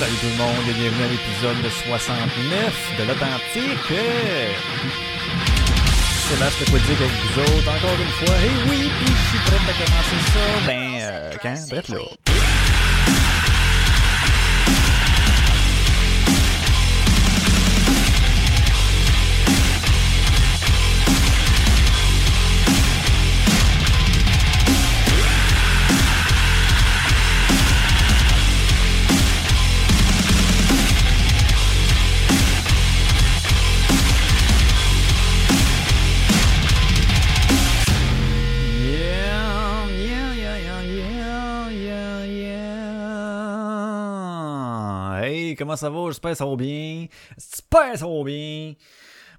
Salut tout le monde et bienvenue à l'épisode 69 de l'Authentique. Sébastien Quiddick avec vous autres encore une fois. Et oui, puis je suis prêt à commencer ça. Ben, euh, quand? Bref là. Comment ça va? J'espère que ça va bien. J'espère que ça va bien.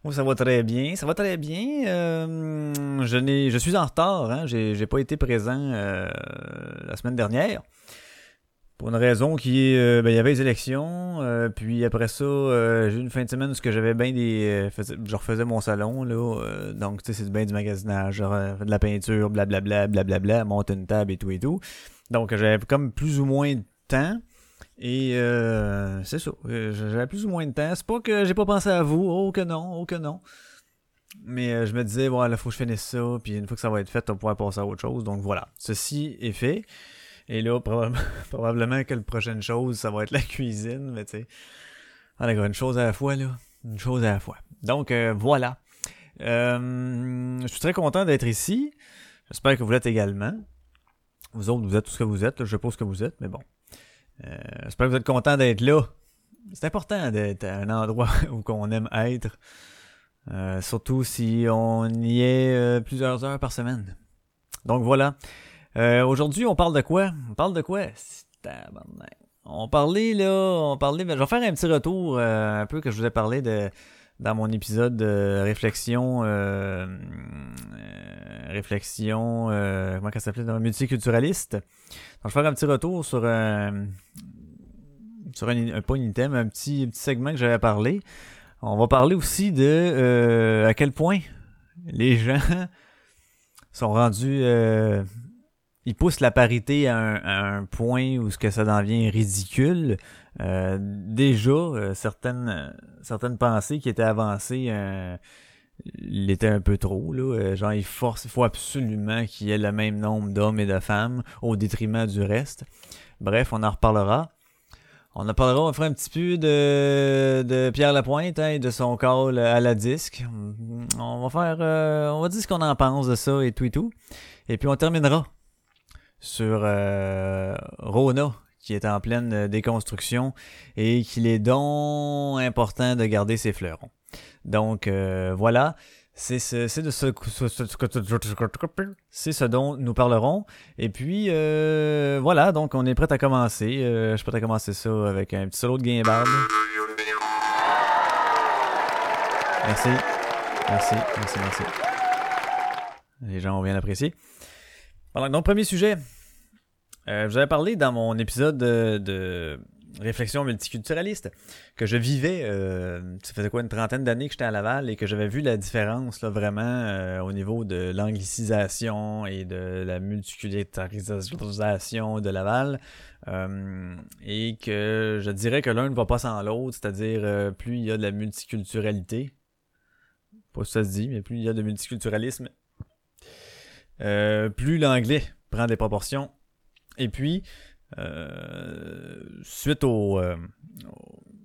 Moi, ça va très bien. Ça va très bien. Euh, je, n'ai, je suis en retard. Hein? J'ai, j'ai pas été présent euh, la semaine dernière. Pour une raison qui est, euh, ben, il y avait les élections, puis après ça, j'ai eu une fin de semaine où que j'avais bien des, je refaisais mon salon là, donc tu sais c'est bien du magasinage, genre, de la peinture, blablabla, blablabla, monter une table et tout et tout. Donc j'avais comme plus ou moins de temps. Et euh, c'est ça, euh, j'avais plus ou moins de temps. C'est pas que j'ai pas pensé à vous, oh que non, oh que non. Mais euh, je me disais, voilà, faut que je finisse ça, puis une fois que ça va être fait, on pouvoir passer à autre chose. Donc voilà, ceci est fait. Et là, probable- probablement que la prochaine chose, ça va être la cuisine, mais tu sais. Ah, d'accord, une chose à la fois, là. Une chose à la fois. Donc, euh, voilà. Euh, je suis très content d'être ici. J'espère que vous l'êtes également. Vous autres, vous êtes tout ce que vous êtes. Je sais pas ce que vous êtes, mais bon. Euh, J'espère que vous êtes content d'être là. C'est important d'être à un endroit où qu'on aime être. Euh, surtout si on y est euh, plusieurs heures par semaine. Donc voilà. Aujourd'hui, on parle de quoi? On parle de quoi? On parlait là, on parlait, ben, je vais faire un petit retour un peu que je vous ai parlé de dans mon épisode de réflexion, euh, euh, réflexion, euh, comment ça s'appelait, multiculturaliste. Donc, je vais faire un petit retour sur un, sur un, un- pas un item, un petit, petit segment que j'avais parlé. On va parler aussi de euh, à quel point les gens sont rendus euh, ils poussent la parité à un, à un point où ce que ça devient ridicule. Euh, déjà, euh, certaines euh, certaines pensées qui étaient avancées euh, l'étaient un peu trop. Là. Genre, il force, faut absolument qu'il y ait le même nombre d'hommes et de femmes au détriment du reste. Bref, on en reparlera. On en parlera, on fera un petit peu de, de Pierre Lapointe hein, et de son call à la disque. On va faire, on va dire ce qu'on en pense de ça et tout et tout. Et puis on terminera sur euh, Rona, qui est en pleine euh, déconstruction et qu'il est donc important de garder ses fleurons. Donc euh, voilà, c'est ce, c'est ce, ce- dont nous parlerons. Et puis euh, voilà, donc on est prêt à commencer. Je suis prêt à commencer ça avec un petit solo de guimbarde. Merci, merci, merci, merci. Les gens ont bien apprécié. Voilà, donc premier sujet. Euh, je vous avais parlé dans mon épisode de, de réflexion multiculturaliste que je vivais, euh, ça faisait quoi, une trentaine d'années que j'étais à Laval et que j'avais vu la différence là, vraiment euh, au niveau de l'anglicisation et de la multiculturalisation de Laval. Euh, et que je dirais que l'un ne va pas sans l'autre, c'est-à-dire euh, plus il y a de la multiculturalité, pas si ça se dit, mais plus il y a de multiculturalisme, euh, plus l'anglais prend des proportions. Et puis, euh, suite au, euh,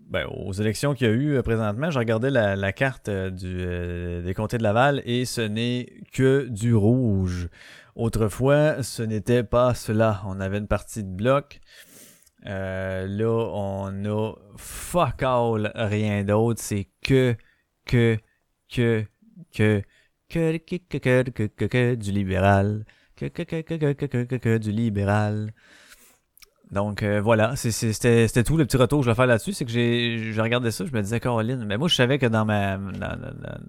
ben, aux élections qu'il y a eu euh, présentement, je regardais la, carte euh, euh, des comtés de Laval et ce n'est que du rouge. Autrefois, ce n'était pas cela. On avait une partie de bloc. Euh, là, on a fuck all rien d'autre. C'est que, que, que, que, que, que, que, que, que, que du libéral que, que, que, du libéral. Donc euh, voilà, c'était tout le petit retour que je vais faire là-dessus. C'est que j'ai regardé ça, je me disais, Caroline, mais moi je savais que dans ma dans,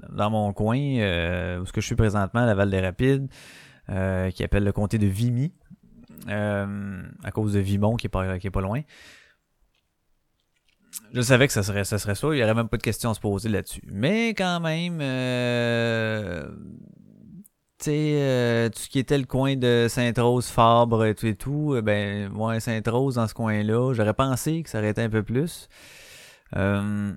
dans mon coin, euh, où ce que je suis présentement, la Val des Rapides, euh, qui appelle le comté de Vimy, euh, à cause de Vimont qui est pas, qui est pas loin. Je savais que ça serait ça, serait ça. il n'y aurait même pas de questions à se poser là-dessus. Mais quand même, euh, tu sais, tout ce qui était le coin de Sainte-Rose, Fabre et tout et tout, ben, moi, Sainte-Rose dans ce coin-là, j'aurais pensé que ça aurait été un peu plus. Euh,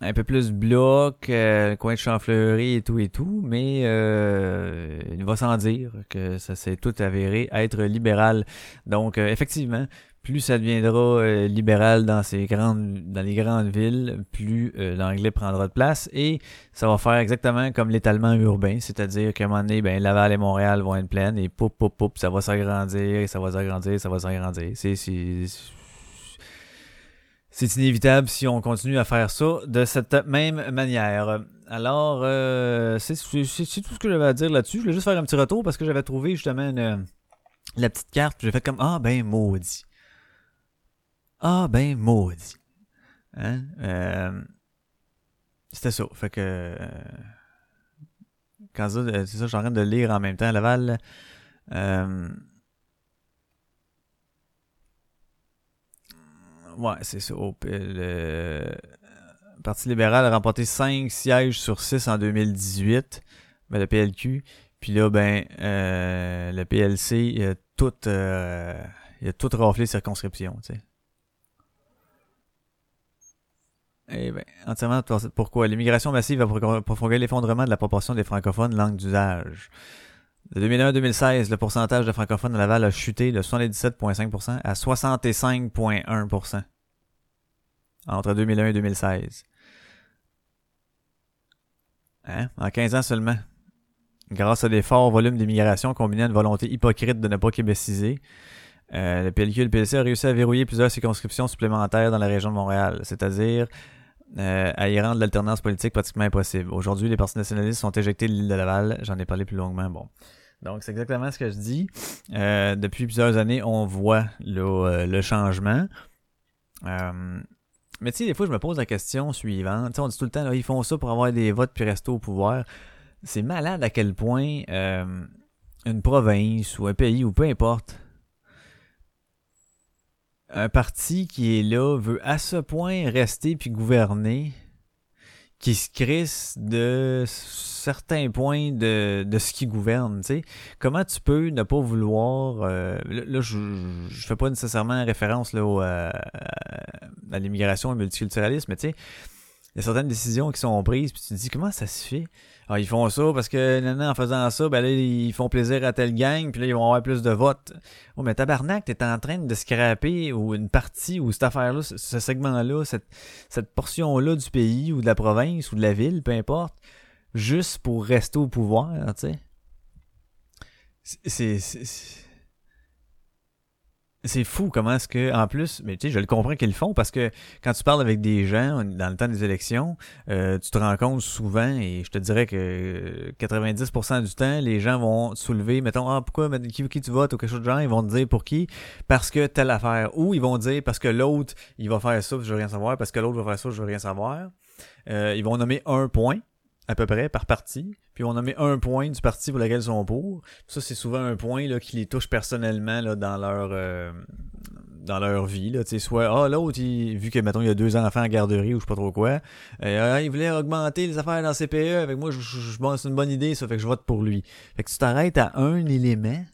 un peu plus bloc, euh, coin de Champfleury et tout et tout, mais euh, il va sans dire que ça s'est tout avéré être libéral. Donc euh, effectivement, plus ça deviendra libéral dans ces grandes dans les grandes villes, plus l'anglais prendra de place et ça va faire exactement comme l'étalement urbain, c'est-à-dire qu'à un moment donné, ben, Laval et Montréal vont être pleines et poup poup poup, ça va s'agrandir, ça va s'agrandir, ça va s'agrandir. C'est c'est inévitable si on continue à faire ça de cette même manière. Alors, euh, c'est tout ce que j'avais à dire là-dessus. Je voulais juste faire un petit retour parce que j'avais trouvé justement la petite carte. J'ai fait comme Ah ben maudit. Ah ben maudit. Hein? Euh, c'était ça. Fait que. Euh, quand ça, c'est ça, je suis en train de lire en même temps. Laval. Euh, Ouais, c'est ça. Le Parti libéral a remporté 5 sièges sur 6 en 2018, ben, le PLQ. Puis là, ben, euh, le PLC, il a tout, euh, il a tout raflé circonscription, tu sais. Eh bien, entièrement pourquoi? L'immigration massive va provoquer l'effondrement de la proportion des francophones langue d'usage. De 2001 à 2016, le pourcentage de francophones à Laval a chuté de 77,5% à 65,1% entre 2001 et 2016. Hein? En 15 ans seulement. Grâce à des forts volumes d'immigration combinés à une volonté hypocrite de ne pas québéciser, euh, le PLQ et le PLC a réussi à verrouiller plusieurs circonscriptions supplémentaires dans la région de Montréal, c'est-à-dire euh, à y rendre l'alternance politique pratiquement impossible. Aujourd'hui, les partis nationalistes sont éjectés de l'île de Laval. J'en ai parlé plus longuement. Bon. Donc, c'est exactement ce que je dis. Euh, depuis plusieurs années, on voit le, euh, changement. Mais tu sais, des fois, je me pose la question suivante. on dit tout le temps, ils font ça pour avoir des votes puis rester au pouvoir. C'est malade à quel point une province ou un pays ou peu importe, un parti qui est là veut à ce point rester puis gouverner qui se crisse de certains points de, de ce qui gouverne, tu sais. Comment tu peux ne pas vouloir... Euh, là, je, je fais pas nécessairement référence là, au, euh, à l'immigration et au multiculturalisme, mais tu sais, y a certaines décisions qui sont prises, puis tu te dis, comment ça se fait? Ah, ils font ça parce que en faisant ça, ben là, ils font plaisir à telle gang, puis là, ils vont avoir plus de votes. Oh, mais tabarnak, t'es en train de scraper ou une partie ou cette affaire-là, ce, segment-là, cette, cette portion-là du pays ou de la province ou de la ville, peu importe, juste pour rester au pouvoir, tu sais. C'est c'est fou comment est-ce que, en plus, mais tu sais, je le comprends qu'ils le font parce que quand tu parles avec des gens dans le temps des élections, euh, tu te rends compte souvent, et je te dirais que 90% du temps, les gens vont soulever, mettons, ah, pourquoi, qui, qui tu votes ou quelque chose de genre, ils vont te dire pour qui, parce que telle affaire, ou ils vont dire parce que l'autre, il va faire ça, je veux rien savoir, parce que l'autre va faire ça, je veux rien savoir. Euh, ils vont nommer un point, à peu près par parti. Puis on a mis un point du parti pour lequel ils sont pour. Ça, c'est souvent un point là, qui les touche personnellement là, dans leur euh, dans leur vie. Là. sais soit Ah, l'autre, vu que mettons il y a deux enfants en garderie ou je sais pas trop quoi, euh, il voulait augmenter les affaires dans CPE. Avec moi, je, je, c'est une bonne idée, ça fait que je vote pour lui. Fait que tu t'arrêtes à un élément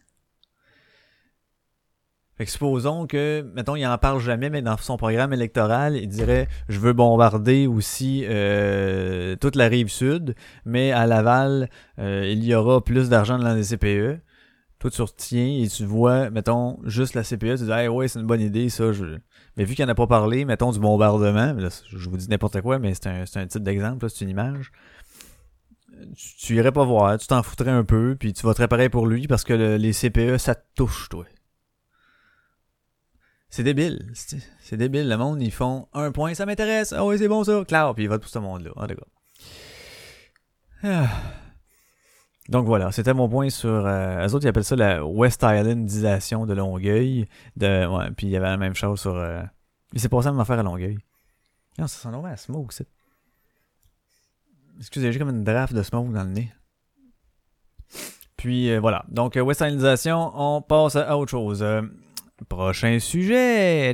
fait que supposons que, mettons, il en parle jamais, mais dans son programme électoral, il dirait je veux bombarder aussi euh, toute la rive sud, mais à Laval, euh, il y aura plus d'argent dans les CPE. Toi, tu retiens et tu vois, mettons, juste la CPE, tu dis hey, ouais, c'est une bonne idée, ça. Je... Mais vu qu'il n'en a pas parlé, mettons du bombardement, je vous dis n'importe quoi, mais c'est un, un type d'exemple, c'est une image. Tu, tu, irais pas voir, tu t'en foutrais un peu, puis tu voterais pareil pour lui parce que les CPE, ça te touche, toi. C'est débile. C'est débile. Le monde, ils font un point, ça m'intéresse. Ah oui, c'est bon ça. Claire, puis ils votent pour ce monde-là. En tout cas. Ah. Donc voilà, c'était mon point sur. Euh, eux autres, ils appellent ça la West Islandisation de Longueuil. Puis il y avait la même chose sur. Euh, il s'est passé la même affaire à Longueuil. Non, ça sent à smoke, c'est. Excusez, j'ai comme une draft de smoke dans le nez. Puis euh, voilà. Donc, West Islandisation, on passe à autre chose. Prochain sujet.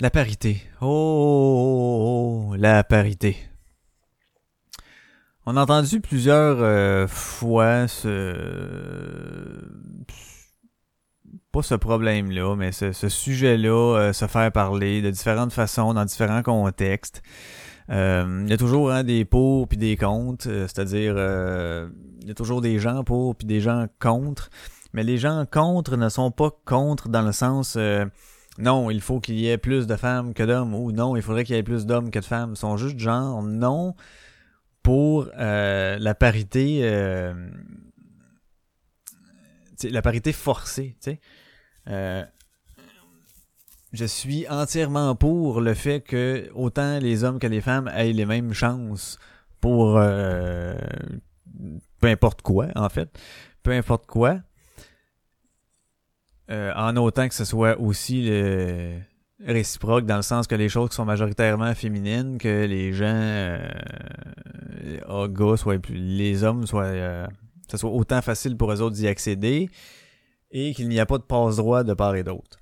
La parité. Oh, la parité. On a entendu plusieurs euh, fois ce... Pas ce problème-là, mais ce, sujet-là, euh, se faire parler de différentes façons, dans différents contextes. Euh, il y a toujours hein, des pour puis des contre, c'est-à-dire il y a toujours des gens pour puis des gens contre. Mais les gens contre ne sont pas contre dans le sens non, il faut qu'il y ait plus de femmes que d'hommes ou non, il faudrait qu'il y ait plus d'hommes que de femmes. Ils sont juste genre non pour euh, la parité euh, la parité forcée, tu sais. Euh, je suis entièrement pour le fait que autant les hommes que les femmes aient les mêmes chances pour peu importe quoi, en fait. Peu importe quoi. En autant que ce soit aussi le réciproque dans le sens que les choses qui sont majoritairement féminines, que les gens euh, euh gars, soit les hommes soient euh, ça soit autant facile pour eux autres d'y accéder et qu'il n'y a pas de passe-droit de part et d'autre.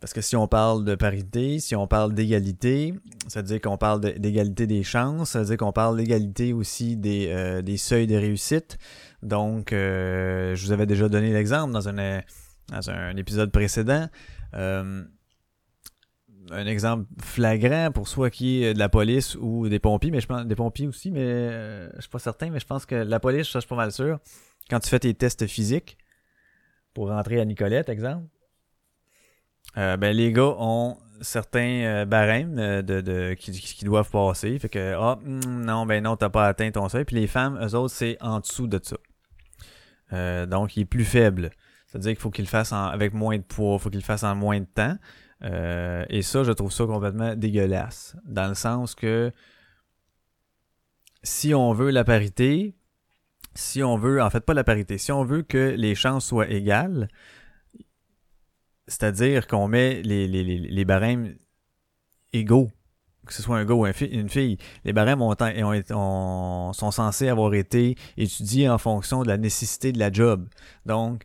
Parce que si on parle de parité, si on parle d'égalité, ça veut dire qu'on parle d'égalité des chances, ça veut dire qu'on parle d'égalité aussi des, euh, des seuils de réussite. Donc, je vous avais déjà donné l'exemple dans un, dans un épisode précédent un exemple flagrant pour soit qui est de la police ou des pompiers, mais je pense des pompiers aussi, mais euh, je suis pas certain, mais je pense que la police, je suis pas mal sûr. Quand tu fais tes tests physiques pour rentrer à Nicolette, exemple, euh, ben les gars ont certains euh, barèmes de, de qui, qui, doivent passer. Fait que ah hmm, non, ben non, t'as pas atteint ton seuil. Puis les femmes, eux autres, c'est en dessous de ça. donc il est plus faible. C'est-à-dire qu'il faut qu'il le fasse avec moins de poids, il faut qu'il le fasse en moins de temps. Euh, et ça, je trouve ça complètement dégueulasse. Dans le sens que si on veut la parité, si on veut, en fait pas la parité, si on veut que les chances soient égales, c'est-à-dire qu'on met les, les, les, barèmes égaux, que ce soit un gars ou une fille, les barèmes ont, sont censés avoir été étudiés en fonction de la nécessité de la job. Donc,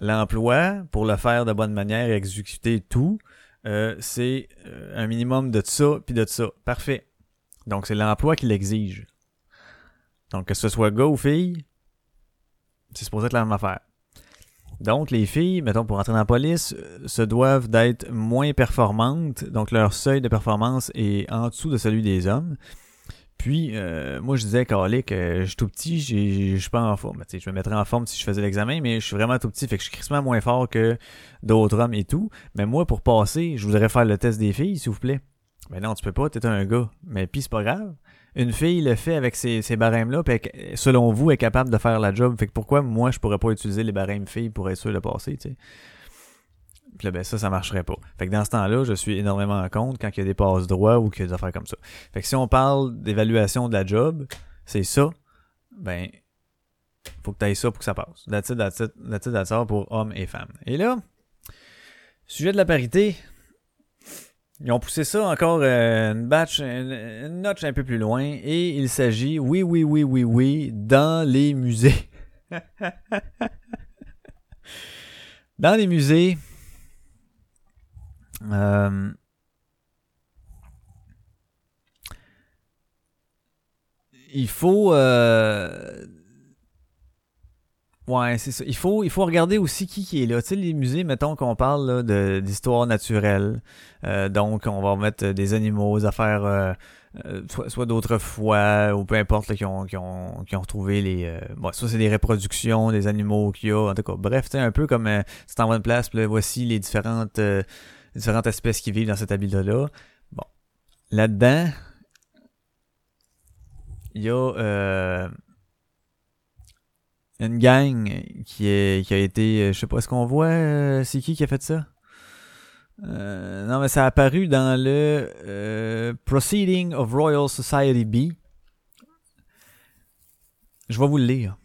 l'emploi, pour le faire de bonne manière et exécuter tout, euh, c'est euh, un minimum de ça puis de ça. Parfait. Donc c'est l'emploi qui l'exige. Donc que ce soit gars ou fille, c'est supposé être la même affaire. Donc les filles, mettons pour entrer dans la police, euh, se doivent d'être moins performantes. Donc leur seuil de performance est en dessous de celui des hommes. Puis, euh, moi, je disais, Carlic, que je suis tout petit, je suis pas en forme. je me mettrais en forme si je faisais l'examen, mais je suis vraiment tout petit, fait que je suis crissement moins fort que d'autres hommes et tout. Mais moi, pour passer, je voudrais faire le test des filles, s'il vous plaît. Mais non, tu peux pas, t'es un gars. Mais puis, c'est pas grave. Une fille le fait avec ces, ces barèmes-là, puis selon vous, est capable de faire la job. Fait que pourquoi moi, je pourrais pas utiliser les barèmes filles pour être sûr de passer, tu sais? Puis ben ça, ça marcherait pas. Fait que dans ce temps-là, je suis énormément en compte quand il y a des passes droits ou qu'il y a des affaires comme ça. Fait que si on parle d'évaluation de la job, c'est ça, ben, faut que tu ailles ça pour que ça passe. That's it, that's pour hommes et femmes. Et là, sujet de la parité, ils ont poussé ça encore euh, une batch, une notch un peu plus loin, et il s'agit, oui, oui, oui, oui, oui, dans les musées. dans les musées, euh, il faut. Euh, ouais, c'est ça. Il faut, il faut regarder aussi qui, qui est là. Tu sais, les musées, mettons qu'on parle d'histoire naturelle. Euh, donc, on va mettre des animaux, des affaires. soit, soit d'autrefois, ou peu importe, qui, ont, qui, ont, qui ont retrouvé les... bon, soit c'est des reproductions des animaux qu'il y a, en tout tu un peu comme en bonne place, puis voici les différentes différentes espèces qui vivent dans cet habitat-là. Bon. Là-dedans, il y a euh, une gang qui, est, qui a été. Je sais pas, est-ce qu'on voit euh, c'est qui qui a fait ça? Euh, non, mais ça a apparu dans le Proceeding of Royal Society B. Je vais vous le lire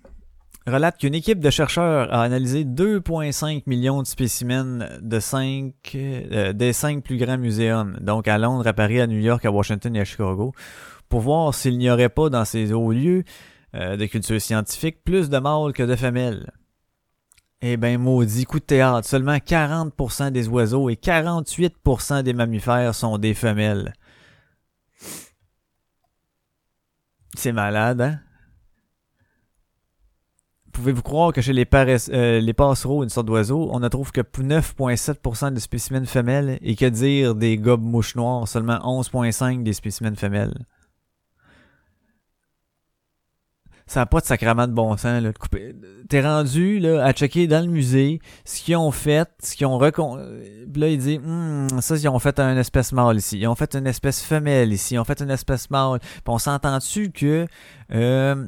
relate qu'une équipe de chercheurs a analysé 2,5 millions de spécimens de 5, euh, des cinq plus grands muséums, donc à Londres, à Paris, à New York, à Washington et à Chicago, pour voir s'il n'y aurait pas dans ces hauts lieux euh, de culture scientifique plus de mâles que de femelles. Eh ben maudit coup de théâtre, seulement 40% des oiseaux et 48% des mammifères sont des femelles. C'est malade, hein? Pouvez-vous croire que chez les, euh, les passereaux, une sorte d'oiseau, on ne trouve que 9,7% de spécimens femelles et que dire des gobes mouches noires, seulement 11,5% des spécimens femelles? ça n'a pas de sacrement de bon sens. Là. T'es rendu là, à checker dans le musée ce qu'ils ont fait, ce qu'ils ont recon... Là, il dit hum, ça, ils ont fait un espèce mâle ici. Ils ont fait une espèce femelle ici. Ils ont fait une espèce mâle. Puis on s'entend-tu que euh,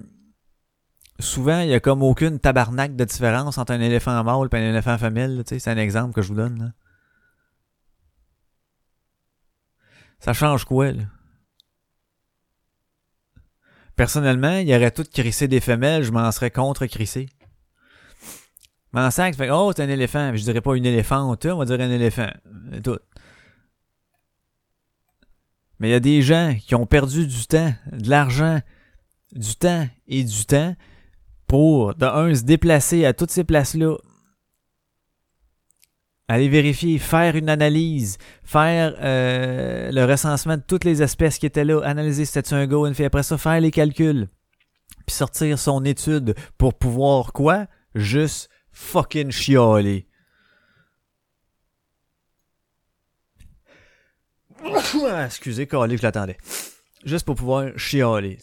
souvent, il y a comme aucune tabarnak de différence entre un éléphant mâle et un éléphant femelle. C'est un exemple que je vous donne. Ça change quoi, là? Personnellement, il y aurait tout crissé des femelles, je m'en serais contre crissé. M'en sac, fait oh, c'est un éléphant. Je dirais pas une éléphante, on va dire un éléphant. tout. Mais il y a des gens qui ont perdu du temps, de l'argent, du temps et du temps pour, de un, se déplacer à toutes ces places-là, aller vérifier, faire une analyse, faire euh, le recensement de toutes les espèces qui étaient là, analyser si c'était un go, une fille, après ça, faire les calculs, puis sortir son étude pour pouvoir quoi? Juste fucking chialer. Excusez, calé, je l'attendais. Juste pour pouvoir chialer.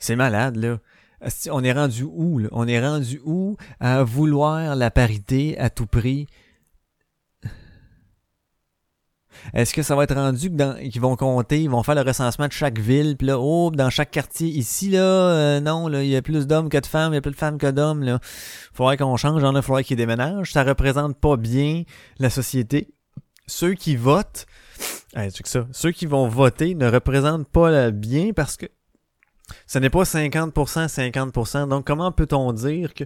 C'est malade, là on est rendu où, là? On est rendu où à vouloir la parité à tout prix? Est-ce que ça va être rendu qu'ils vont compter, ils vont faire le recensement de chaque ville, puis là, oh, dans chaque quartier, ici, là, euh, non, là, il y a plus d'hommes que de femmes, il y a plus de femmes que d'hommes, là. Faudrait qu'on change, genre, il faudrait qu'ils déménagent. Ça représente pas bien la société. Ceux qui votent, que ça, ceux qui vont voter ne représentent pas bien parce que ce n'est pas 50%, 50%. Donc, comment peut-on dire que,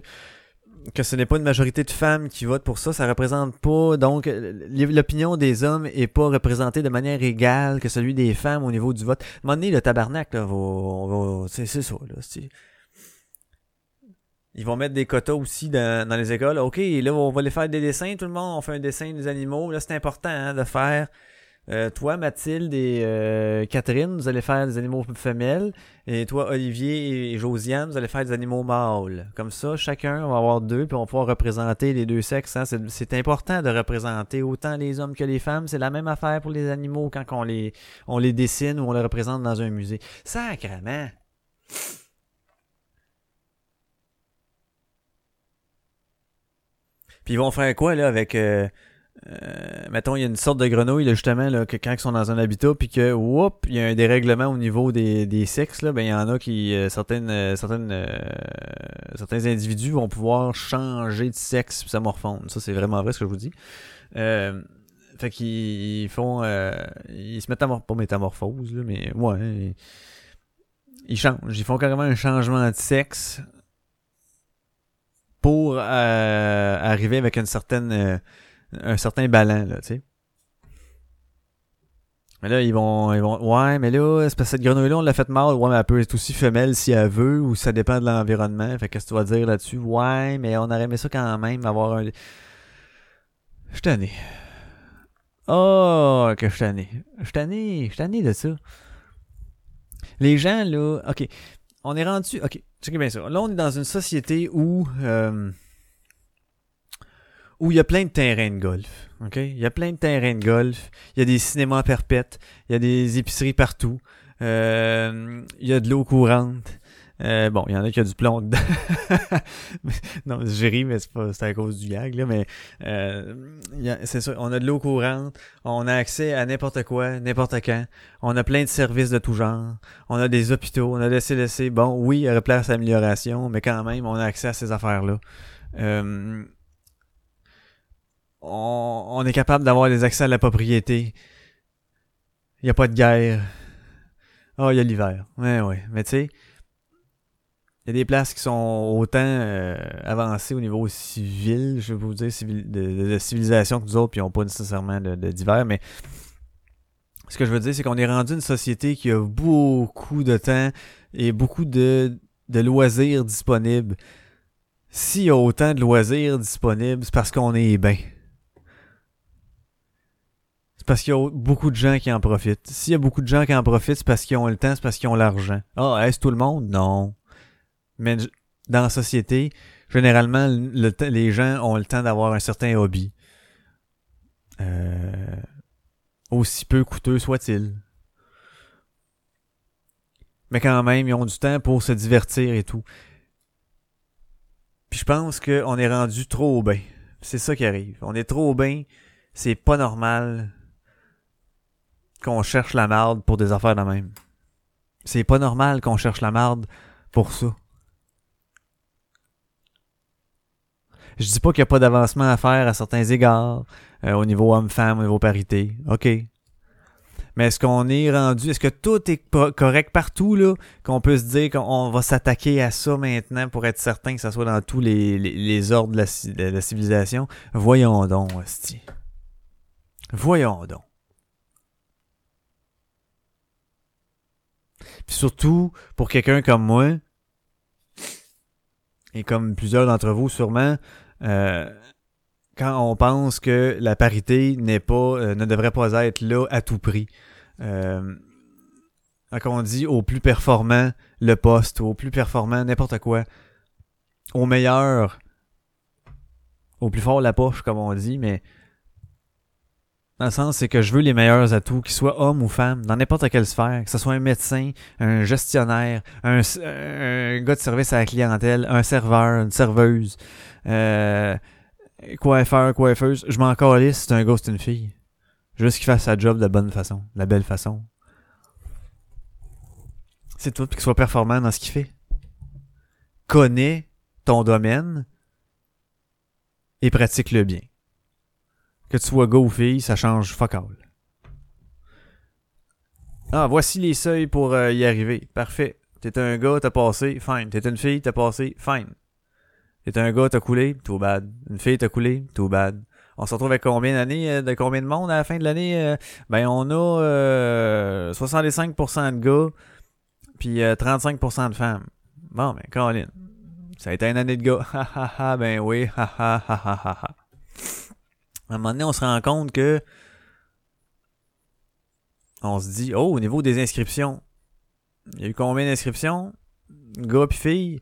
que ce n'est pas une majorité de femmes qui votent pour ça? Ça représente pas, donc, l'opinion des hommes est pas représentée de manière égale que celui des femmes au niveau du vote. À un le tabarnak, là, c'est, ça, là. Ils vont mettre des quotas aussi dans, dans les écoles. OK, là, on va les faire des dessins, tout le monde, on fait un dessin des animaux. Là, c'est important hein, de faire euh, toi, Mathilde et euh, Catherine, vous allez faire des animaux femelles. Et toi, Olivier et Josiane, vous allez faire des animaux mâles. Comme ça, chacun va avoir deux, puis on va pouvoir représenter les deux sexes. Hein. C'est important de représenter autant les hommes que les femmes. C'est la même affaire pour les animaux quand on les, on les dessine ou on les représente dans un musée. Sacrement! Puis ils vont faire quoi là avec euh, euh, mettons, il y a une sorte de grenouille, là, justement, là, que quand ils sont dans un habitat, puis que, whoop, il y a un dérèglement au niveau des, des sexes, là, ben, il y en a qui, euh, certaines, euh, certaines, euh, certains individus vont pouvoir changer de sexe puis ça morphonde. Ça, c'est vraiment vrai ce que je vous dis. fait qu'ils font, ils se mettent à pas métamorphose, là, mais ouais, ils, ils changent. Ils font carrément un changement de sexe pour arriver avec une certaine un certain ballon, là, tu sais. Mais là, ils vont, ils vont, ouais, mais là, c'est parce que cette grenouille-là, on l'a fait mal. Ouais, mais elle peut être aussi femelle si elle veut, ou ça dépend de l'environnement. Fait qu'est-ce que tu vas dire là-dessus? Ouais, mais on aurait aimé ça quand même, avoir un... Je tanné. Oh, que je tanné. Je tanné, je tanné de ça. Les gens, là, ok, on est rendu, ok, checkez bien ça. Là, on est dans une société où... Euh, où il y a plein de terrains de golf. OK? Il y a plein de terrains de golf. Il y a des cinémas perpètes. Il y a des épiceries partout. Euh, il y a de l'eau courante. Euh, bon, il y en a qui a du plomb dedans. non, j'ai ri, mais c'est à cause du gag, là, mais euh, c'est ça, on a de l'eau courante, on a accès à n'importe quoi, n'importe quand, on a plein de services de tout genre, on a des hôpitaux, on a des CDC, bon, oui, il y a place à amélioration, mais quand même, on a accès à ces affaires-là. Euh, on, est capable d'avoir des accès à la propriété. Il n'y a pas de guerre. Oh, il y a l'hiver. Ouais, ouais. Mais tu sais, il y a des places qui sont autant euh, avancées au niveau civil, je vais vous dire, de, civilisation que nous autres, puis n'ont pas nécessairement de, d'hiver, mais ce que je veux dire, c'est qu'on est rendu une société qui a beaucoup de temps et beaucoup de, de loisirs disponibles. S'il y a autant de loisirs disponibles, c'est parce qu'on est bien. Parce qu'il y a beaucoup de gens qui en profitent. S'il y a beaucoup de gens qui en profitent, c'est parce qu'ils ont le temps, c'est parce qu'ils ont l'argent. Ah, est-ce tout le monde? Non. Mais dans la société, généralement, les gens ont le temps d'avoir un certain hobby. Euh, aussi peu coûteux soit-il. Mais quand même, ils ont du temps pour se divertir et tout. Puis je pense qu'on est rendu trop bien. C'est ça qui arrive. On est trop bien. C'est pas normal qu'on cherche la marde pour des affaires de même. C'est pas normal qu'on cherche la marde pour ça. Je dis pas qu'il n'y a pas d'avancement à faire à certains égards, euh, au niveau homme-femme, au niveau parité. OK. Mais est-ce qu'on est rendu, est-ce que tout est correct partout, là, qu'on peut se dire qu'on va s'attaquer à ça maintenant pour être certain que ça soit dans tous les, ordres de la, de la, civilisation? Voyons donc, hostie. Voyons donc. Puis surtout, pour quelqu'un comme moi, et comme plusieurs d'entre vous sûrement, euh, quand on pense que la parité n'est pas, euh, ne devrait pas être là à tout prix. Euh, quand on dit au plus performant le poste, au plus performant n'importe quoi, au meilleur, au plus fort la poche, comme on dit, mais dans le sens, c'est que je veux les meilleurs atouts, qu'ils soient hommes ou femmes, dans n'importe quelle sphère, que ce soit un médecin, un gestionnaire, un, gars de service à la clientèle, un serveur, une serveuse, euh, coiffeur, coiffeuse, je m'en calisse, c'est un gars, c'est une fille. Juste qu'il fasse sa job de la bonne façon, de la belle façon. C'est tout, puis qu'il soit performant dans ce qu'il fait. Connais ton domaine et pratique-le bien. Que tu sois gars ou fille, ça change fuck. Ah, voici les seuils pour euh, y arriver. Parfait. T'es un gars, t'as passé, fine. T'es une fille, t'as passé, fine. T'es un gars, t'as coulé, too bad. Une fille, t'as coulé, too bad. On se retrouve avec combien d'années, euh, de combien de monde à la fin de l'année? Euh? ben, on a 65% de gars, puis 35% de femmes. Bon, ben, Caroline, ça a été une année de gars. Ha ha ha, ben oui, ha ha ha ha ha. À un moment donné, on se rend compte que on se dit, oh, au niveau des inscriptions, il y a eu combien d'inscriptions? Gars puis filles?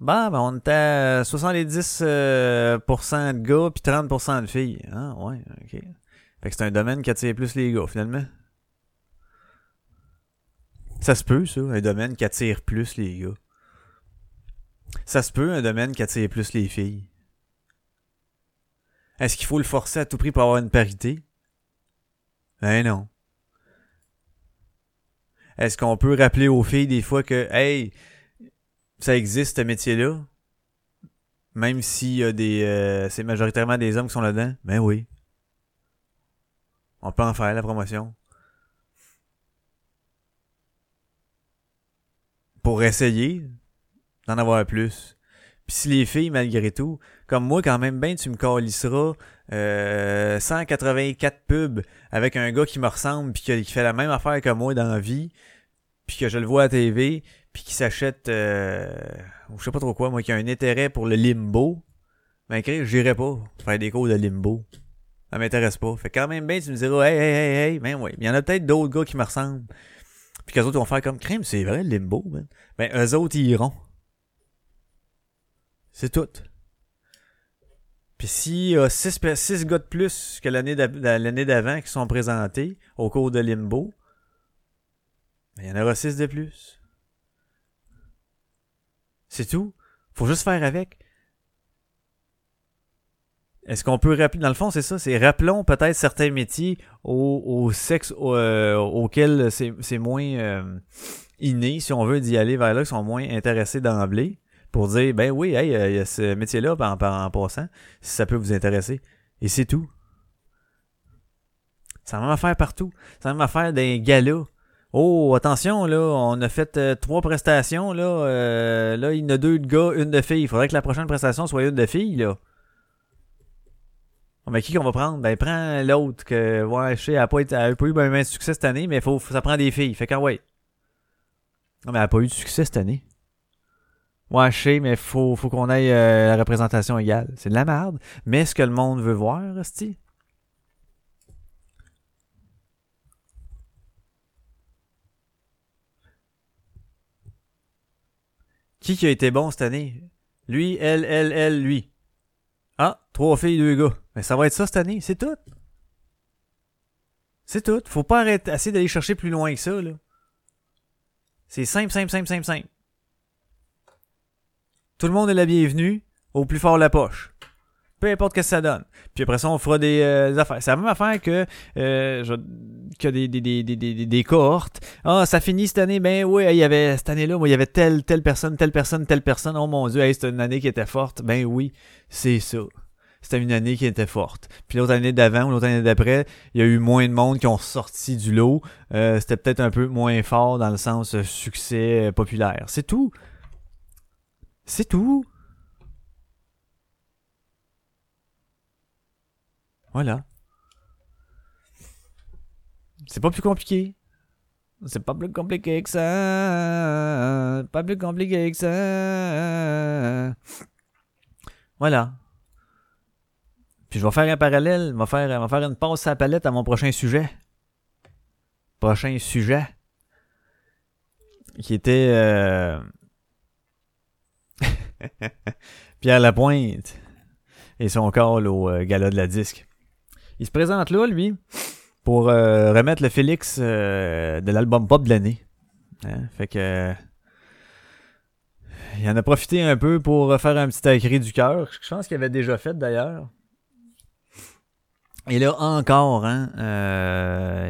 Bah, ben, on était à 70% euh, de gars puis 30% de filles. Ah, ouais, ok. Fait que c'est un domaine qui attire plus les gars, finalement. Ça se peut, ça, un domaine qui attire plus les gars. Ça se peut, un domaine qui attire plus les filles. Est-ce qu'il faut le forcer à tout prix pour avoir une parité? Ben non. Est-ce qu'on peut rappeler aux filles des fois que, hey, ça existe ce métier-là? Même s'il y a des. Euh, c'est majoritairement des hommes qui sont là-dedans? Ben oui. On peut en faire la promotion. Pour essayer d'en avoir plus. Puis si les filles, malgré tout, comme moi, quand même, ben, tu me calisseras euh, 184 pubs avec un gars qui me ressemble puis qui, fait la même affaire que moi dans la vie, puis que je le vois à TV, puis qui s'achète, euh, je sais pas trop quoi, moi, qui a un intérêt pour le limbo, ben, j'irai pas faire des cours de limbo. Ça m'intéresse pas. Fait quand même, ben, tu me diras, hey, hey, hey, hey, ben oui. Il y en a peut-être d'autres gars qui me ressemblent. Puis qu'eux autres vont faire comme crime, c'est vrai, le limbo, ben. Ben, eux autres, ils iront. C'est tout. Puis s'il y a 6 gars de plus que l'année d'avant qui sont présentés au cours de Limbo, ben, il y en aura 6 de plus. C'est tout. Faut juste faire avec. Est-ce qu'on peut rappeler, dans le fond, c'est ça, c'est rappelons peut-être certains métiers au, au sexe euh, auquel c'est moins euh, inné, si on veut d'y aller vers là, qui sont moins intéressés d'emblée pour dire ben oui, hey, euh, il y a ce métier-là en, en, passant, si ça peut vous intéresser. Et c'est tout. Ça va faire partout. Ça va faire des galas. Oh, attention, là, on a fait euh, trois prestations, là. Euh, là, il y en a deux de gars, une de fille. Il faudrait que la prochaine prestation soit une de fille, là. Mais qui qu'on va prendre? Ben, prends l'autre que, ouais, je sais, elle n'a pas, pas eu ben, ben, de succès cette année, mais faut, ça prend des filles. Fait qu'en ouais. Non, mais elle n'a pas eu de succès cette année. Ouais, je sais, mais faut, faut qu'on aille euh, la représentation égale. C'est de la merde. Mais est-ce que le monde veut voir, Rusty. Qui qui a été bon cette année? Lui, elle, elle, elle, lui. Ah, trois filles, deux gars. Mais ça va être ça cette année, c'est tout. C'est tout. Faut pas arrêter, essayer d'aller chercher plus loin que ça, là. C'est simple, simple, simple, simple, simple. Tout le monde est la bienvenue, au plus fort la poche. Peu importe ce que ça donne. Puis après ça, on fera des, euh, affaires. C'est la même affaire que, euh, je, que des, des, des, des, cohortes. Ah, ça finit cette année. Ben oui, il y avait cette année-là, moi, il y avait telle, telle personne, telle personne, telle personne. Oh mon Dieu, hey, c'était une année qui était forte. Ben oui, c'est ça. C'était une année qui était forte. Puis l'autre année d'avant ou l'autre année d'après, il y a eu moins de monde qui ont sorti du lot. Euh, c'était peut-être un peu moins fort dans le sens euh, succès populaire. C'est tout. C'est tout. Voilà. C'est pas plus compliqué. C'est pas plus compliqué que ça. Pas plus compliqué que ça. Voilà. Puis je vais faire un parallèle. Je vais faire, je faire une passe à la palette à mon prochain sujet. Prochain sujet. Qui était. Euh... Pierre Lapointe et son call au euh, gala de la disque. Il se présente là, lui, pour euh, remettre le Félix euh, de l'album pop de l'année. Hein? Fait que. il en a profité un peu pour faire un petit écrit du cœur. Je pense qu'il avait déjà fait d'ailleurs. Et là encore, hein,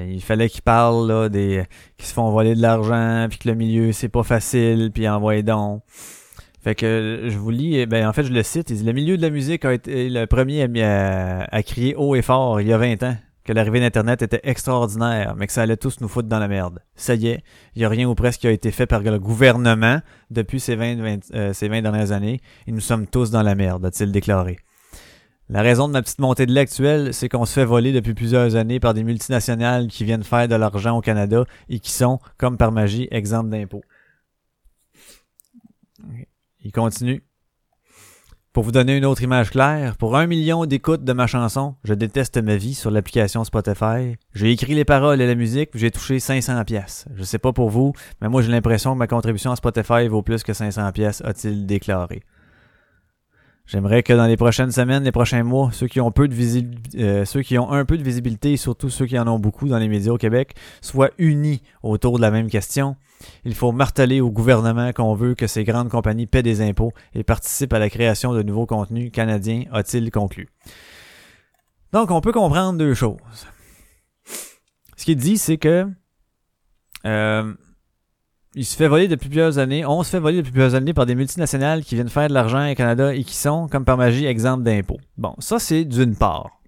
il fallait qu'il parle là, des qui se font voler de l'argent, puis que le milieu c'est pas facile, puis envoyer donc. Fait que je vous lis, eh ben en fait je le cite, il dit, le milieu de la musique a été le premier à, crier haut et fort il y a 20 ans que l'arrivée d'Internet était extraordinaire, mais que ça allait tous nous foutre dans la merde. Ça y est, il n'y a rien ou presque qui a été fait par le gouvernement depuis ces 20, euh, ces 20 dernières années, et nous sommes tous dans la merde, a-t-il déclaré. La raison de ma petite montée de lait actuelle, c'est qu'on se fait voler depuis plusieurs années par des multinationales qui viennent faire de l'argent au Canada et qui sont, comme par magie, exemples d'impôts. Il continue. Pour vous donner une autre image claire, pour un million d'écoutes de ma chanson, Je déteste ma vie sur l'application Spotify, j'ai écrit les paroles et la musique, j'ai touché 500 pièces. Je sais pas pour vous, mais moi j'ai l'impression que ma contribution à Spotify vaut plus que 500 pièces, a-t-il déclaré. J'aimerais que dans les prochaines semaines, les prochains mois, ceux qui ont peu de euh, ceux qui ont un peu de visibilité et surtout ceux qui en ont beaucoup dans les médias au Québec soient unis autour de la même question. Il faut marteler au gouvernement qu'on veut que ces grandes compagnies paient des impôts et participent à la création de nouveaux contenus canadiens, a-t-il conclu. Donc, on peut comprendre deux choses. Ce qu'il dit, c'est que euh, il se fait voler. On se fait voler depuis plusieurs années par des multinationales qui viennent faire de l'argent au Canada et qui sont, comme par magie, exemples d'impôts. Bon, ça c'est d'une part.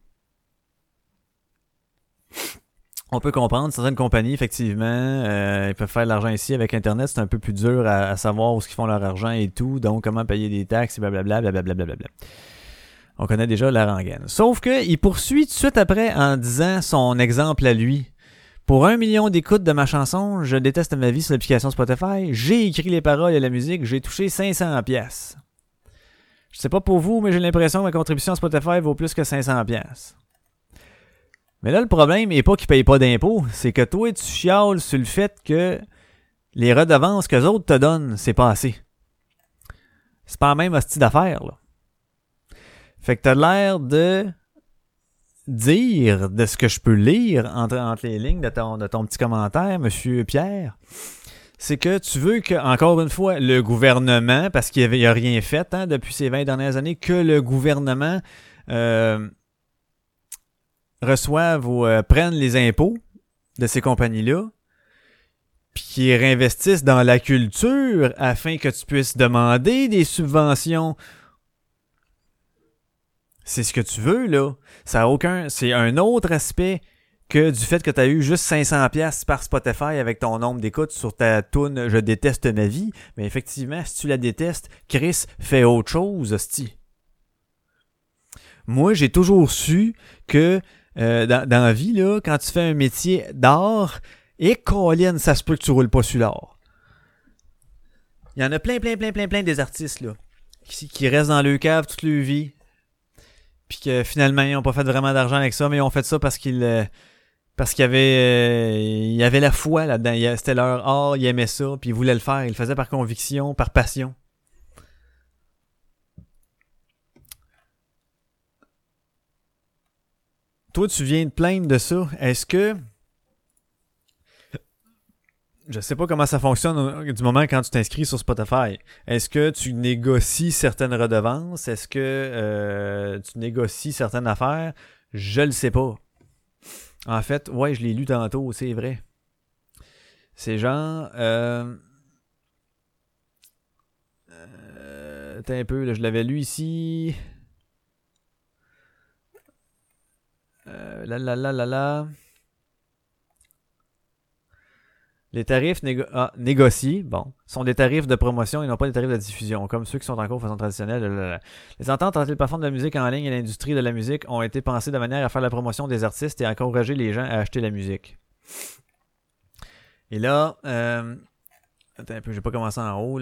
On peut comprendre certaines compagnies, effectivement, euh, ils peuvent faire de l'argent ici avec Internet, c'est un peu plus dur à, savoir où ils font leur argent et tout, donc comment payer des taxes et blablabla, blablabla, blablabla. On connaît déjà la rengaine. Sauf que il poursuit tout de suite après en disant son exemple à lui. Pour un million d'écoutes de ma chanson, Je déteste ma vie sur l'application Spotify, j'ai écrit les paroles et la musique, j'ai touché 500 pièces. Je sais pas pour vous, mais j'ai l'impression que ma contribution à Spotify vaut plus que 500 pièces. Mais là, le problème n'est pas qu'ils payent pas d'impôts, c'est que toi, tu chiales sur le fait que les redevances que les autres te donnent, c'est pas assez. C'est pas la même hostie d'affaires, là. Fait que t'as l'air de dire de ce que je peux lire entre, les lignes de ton, de ton petit commentaire, Monsieur Pierre, c'est que tu veux que, encore une fois, le gouvernement, parce qu'il n'y a rien fait hein, depuis ces 20 dernières années, que le gouvernement euh, reçoive ou euh, prenne les impôts de ces compagnies-là, puis qu'ils réinvestissent dans la culture afin que tu puisses demander des subventions c'est ce que tu veux, là. Ça aucun. C'est un autre aspect que du fait que tu as eu juste 500 pièces par Spotify avec ton nombre d'écoutes sur ta tune Je déteste ma vie. Mais effectivement, si tu la détestes, Chris fait autre chose, hostie. Moi, j'ai toujours su que euh, dans, dans, la vie, là, quand tu fais un métier d'art, et Colin, ça se peut que tu roules pas sur l'art. Il y en a plein, plein, plein, plein, plein des artistes, là, qui, qui restent dans le cave toute leur vie, puis que finalement ils n'ont pas fait vraiment d'argent avec ça, mais ils ont fait ça parce qu'ils euh, parce qu'il y avait euh, il y avait la foi là-dedans, c'était leur art, ils aimaient ça, puis ils voulaient le faire, ils le faisaient par conviction, par passion. Toi, tu viens de plaindre de ça. Est-ce que. Je sais pas comment ça fonctionne du moment quand tu t'inscris sur Spotify. Est-ce que tu négocies certaines redevances? Est-ce que euh, tu négocies certaines affaires? Je le sais pas. En fait, ouais, je l'ai lu tantôt, c'est vrai. C'est genre. Euh, euh, un peu, là, je l'avais lu ici. Euh. Les tarifs ah, négociés, bon, sont des tarifs de promotion et non pas des tarifs de diffusion, comme ceux qui sont encore de façon traditionnelle. Les ententes entre les plateformes de musique en ligne et l'industrie de la musique ont été pensées de manière à faire la promotion des artistes et à encourager les gens à acheter la musique. Et là, euh, attends un pas commencé en haut.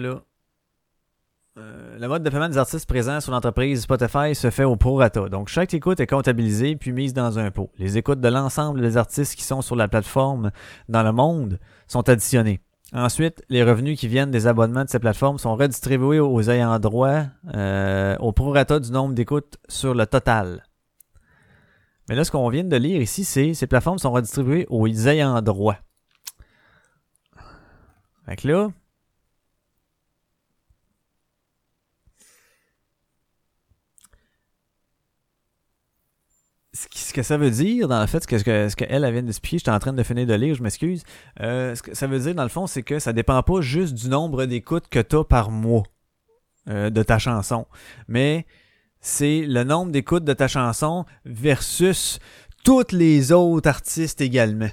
Euh, le mode de paiement des artistes présents sur l'entreprise Spotify se fait au prorata. Donc, chaque écoute est comptabilisée puis mise dans un pot. Les écoutes de l'ensemble des artistes qui sont sur la plateforme dans le monde sont additionnées. Ensuite, les revenus qui viennent des abonnements de ces plateformes sont redistribués aux ayants droit euh, au prorata du nombre d'écoutes sur le total. Mais là, ce qu'on vient de lire ici, c'est ces plateformes sont redistribuées aux ayants droit. Fait que là, ce que ça veut dire, dans le fait, ce qu'elle ce que, elle vient d'expliquer, j'étais en train de finir de lire, je m'excuse. Euh, ce que ça veut dire, dans le fond, c'est que ça dépend pas juste du nombre d'écoutes que tu as par mois euh, de ta chanson, mais c'est le nombre d'écoutes de ta chanson versus tous les autres artistes également.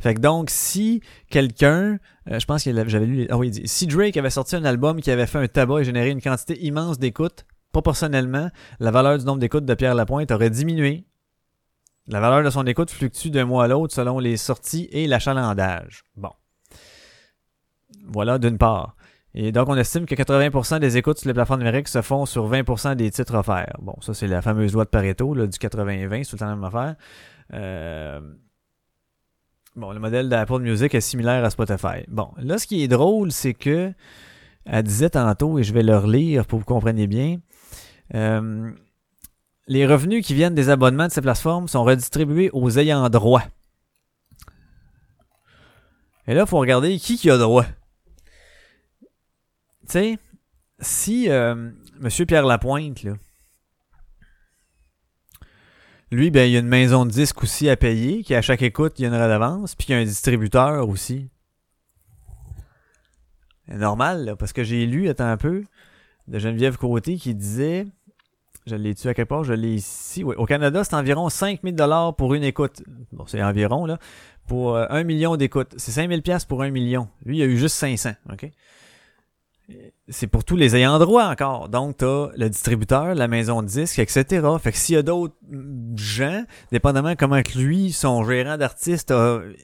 Fait que donc, si quelqu'un, euh, je pense que j'avais lu, ah oui, si Drake avait sorti un album qui avait fait un tabac et généré une quantité immense d'écoutes, proportionnellement, la valeur du nombre d'écoutes de Pierre Lapointe aurait diminué. La valeur de son écoute fluctue d'un mois à l'autre selon les sorties et l'achalandage. Bon. Voilà d'une part. Et donc, on estime que 80% des écoutes sur les plateformes numériques se font sur 20% des titres offerts. Bon, ça, c'est la fameuse loi de Pareto, là, du 80-20, c'est tout le temps la même affaire. Euh... Bon, le modèle d'Apple Music est similaire à Spotify. Bon, là, ce qui est drôle, c'est que, elle disait tantôt, et je vais le relire pour que vous compreniez bien, euh, les revenus qui viennent des abonnements de ces plateformes sont redistribués aux ayants droit. Et là, il faut regarder qui qui a droit. Tu sais, si euh, M. Pierre Lapointe, là, lui, ben, il y a une maison de disques aussi à payer, qui à chaque écoute, il y a une redevance, puis il y a un distributeur aussi. Normal, là, parce que j'ai lu, attends un peu, de Geneviève Côté qui disait je l'ai tu à quelque part? Je l'ai ici. Oui. Au Canada, c'est environ 5000 dollars pour une écoute. Bon, c'est environ, là. Pour euh, un million d'écoutes. C'est 5000 pièces pour un million. Lui, il a eu juste 500. OK? C'est pour tous les ayants droit encore. Donc, t'as le distributeur, la maison de disques, etc. Fait que s'il y a d'autres gens, dépendamment comment que lui, son gérant d'artiste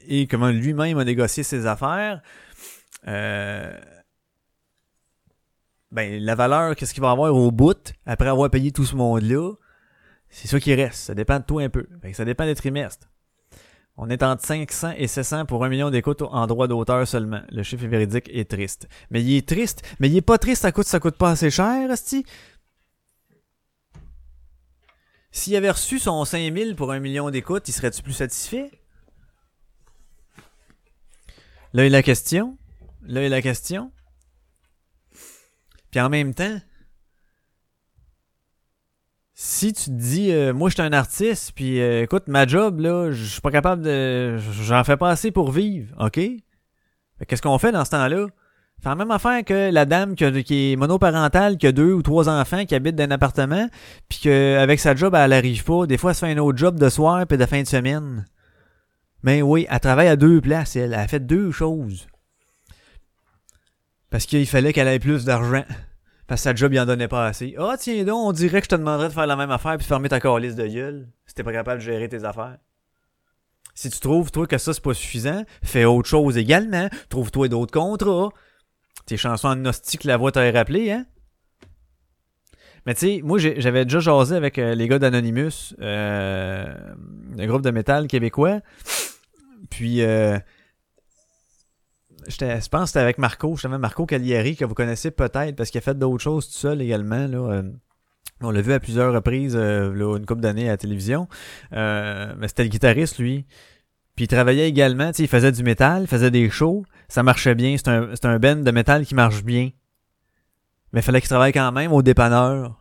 et comment lui-même a négocié ses affaires, euh, ben, la valeur, qu'est-ce qu'il va avoir au bout, après avoir payé tout ce monde-là, c'est ça qui reste. Ça dépend de tout un peu. ça dépend des trimestres. On est entre 500 et 700 pour un million d'écoutes en droit d'auteur seulement. Le chiffre véridique est triste. Mais il est triste. Mais il est pas triste à cause ça coûte pas assez cher, Asti. S'il avait reçu son 5000 pour un million d'écoutes, il serait-tu plus satisfait? Là est la question. Là est la question. Puis en même temps, si tu te dis, euh, moi je suis un artiste, puis euh, écoute, ma job, là, je suis pas capable de. J'en fais pas assez pour vivre, OK? Qu'est-ce qu'on fait dans ce temps-là? Fait la même affaire que la dame qui, est monoparentale, qui a deux ou trois enfants, qui habite dans un appartement, puis qu'avec sa job, elle arrive pas. Des fois, elle se fait un autre job de soir puis de fin de semaine. Mais oui, elle travaille à deux places, elle. Elle a fait deux choses. Parce qu'il fallait qu'elle ait plus d'argent. Parce que sa job, il en donnait pas assez. Ah, tiens donc, on dirait que je te demanderais de faire la même affaire puis fermer ta calice de gueule si t'es pas capable de gérer tes affaires. Si tu trouves, toi, que ça, c'est pas suffisant, fais autre chose également. Trouve-toi d'autres contrats. Tes chansons agnostiques, la voix t'a rappelé, hein? Mais tu sais, moi, j'avais déjà jasé avec euh, les gars d'Anonymous, euh, le groupe de métal québécois. Puis, euh, je pense que c'était avec Marco, justement, Marco Cagliari, que vous connaissez peut-être, parce qu'il a fait d'autres choses tout seul également. Là, euh, On l'a vu à plusieurs reprises, euh, là, une couple d'années à la télévision. Euh, mais c'était le guitariste, lui. Puis il travaillait également, il faisait du métal, il faisait des shows, ça marchait bien, c'est un, un band de métal qui marche bien. Mais il fallait qu'il travaille quand même au dépanneur.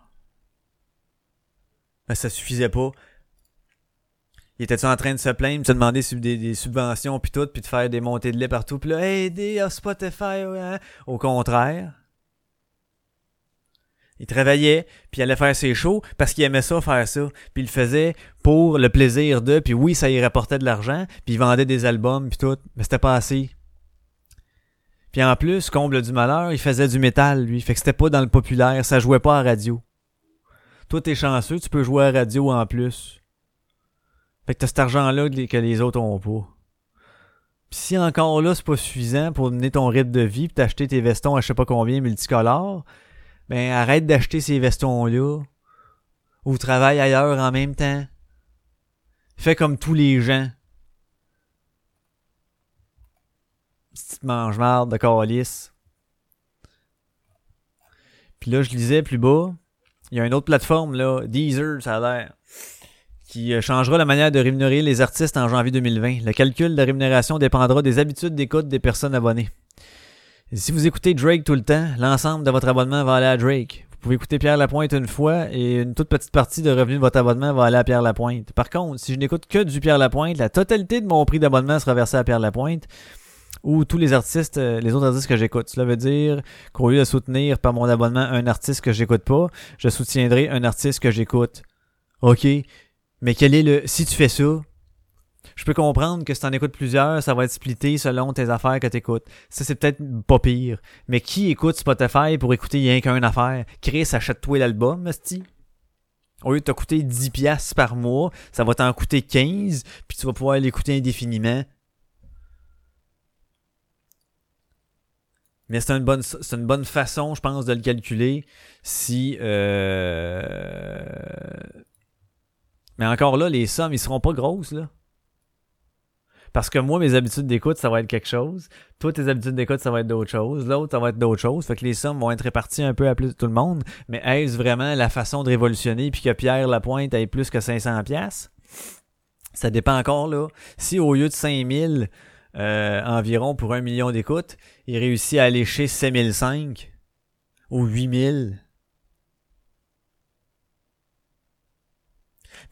Mais ça suffisait pas. Il était en train de se plaindre, de se demander des, des subventions puis tout, puis de faire des montées de lait partout, puis là, aider à Spotify, hein? Au contraire. Il travaillait, puis il allait faire ses shows parce qu'il aimait ça, faire ça. Puis il le faisait pour le plaisir de, puis oui, ça y rapportait de l'argent, puis il vendait des albums, puis tout, mais c'était pas assez. Puis en plus, comble du malheur, il faisait du métal, lui. Fait que c'était pas dans le populaire, ça jouait pas à radio. Toi, t'es chanceux, tu peux jouer à radio en plus. Fait que t'as cet argent-là que les autres ont pas. Pis si encore là, c'est pas suffisant pour mener ton rythme de vie pis t'acheter tes vestons à je sais pas combien multicolores, ben arrête d'acheter ces vestons-là. Ou travaille ailleurs en même temps. Fais comme tous les gens. Petite mange-marde de calice. Puis là, je lisais plus bas. Il y a une autre plateforme, là, Deezer, ça a l'air, qui euh, changera la manière de rémunérer les artistes en janvier 2020. Le calcul de rémunération dépendra des habitudes d'écoute des personnes abonnées si vous écoutez Drake tout le temps, l'ensemble de votre abonnement va aller à Drake. Vous pouvez écouter Pierre Lapointe une fois et une toute petite partie de revenu de votre abonnement va aller à Pierre Lapointe. Par contre, si je n'écoute que du Pierre Lapointe, la totalité de mon prix d'abonnement sera versée à Pierre Lapointe ou tous les artistes, euh, les autres artistes que j'écoute. Cela veut dire qu'au lieu de soutenir par mon abonnement un artiste que j'écoute pas, je soutiendrai un artiste que j'écoute. OK? Mais quel est le. Si tu fais ça, je peux comprendre que si t'en écoutes plusieurs, ça va être splitté selon tes affaires que t'écoutes. Ça, c'est peut-être pas pire. Mais qui écoute Spotify pour écouter rien qu'une affaire? Chris, achète-toi l'album, sti. Au lieu de te coûter 10 piastres par mois, ça va t'en coûter 15, puis tu vas pouvoir l'écouter indéfiniment. Mais c'est une bonne, c'est une bonne façon, je pense, de le calculer. Si, euh... mais encore là, les sommes, ils seront pas grosses là. Parce que moi, mes habitudes d'écoute, ça va être quelque chose. Toi, tes habitudes d'écoute, ça va être d'autres choses. L'autre, ça va être d'autres choses. Fait que les sommes vont être réparties un peu à plus de tout le monde. Mais est-ce vraiment la façon de révolutionner puis que Pierre Lapointe ait plus que 500 pièces Ça dépend encore, là. Si au lieu de 5000 euh, environ pour un million d'écoutes, il réussit à aller chez 5005 ou 8000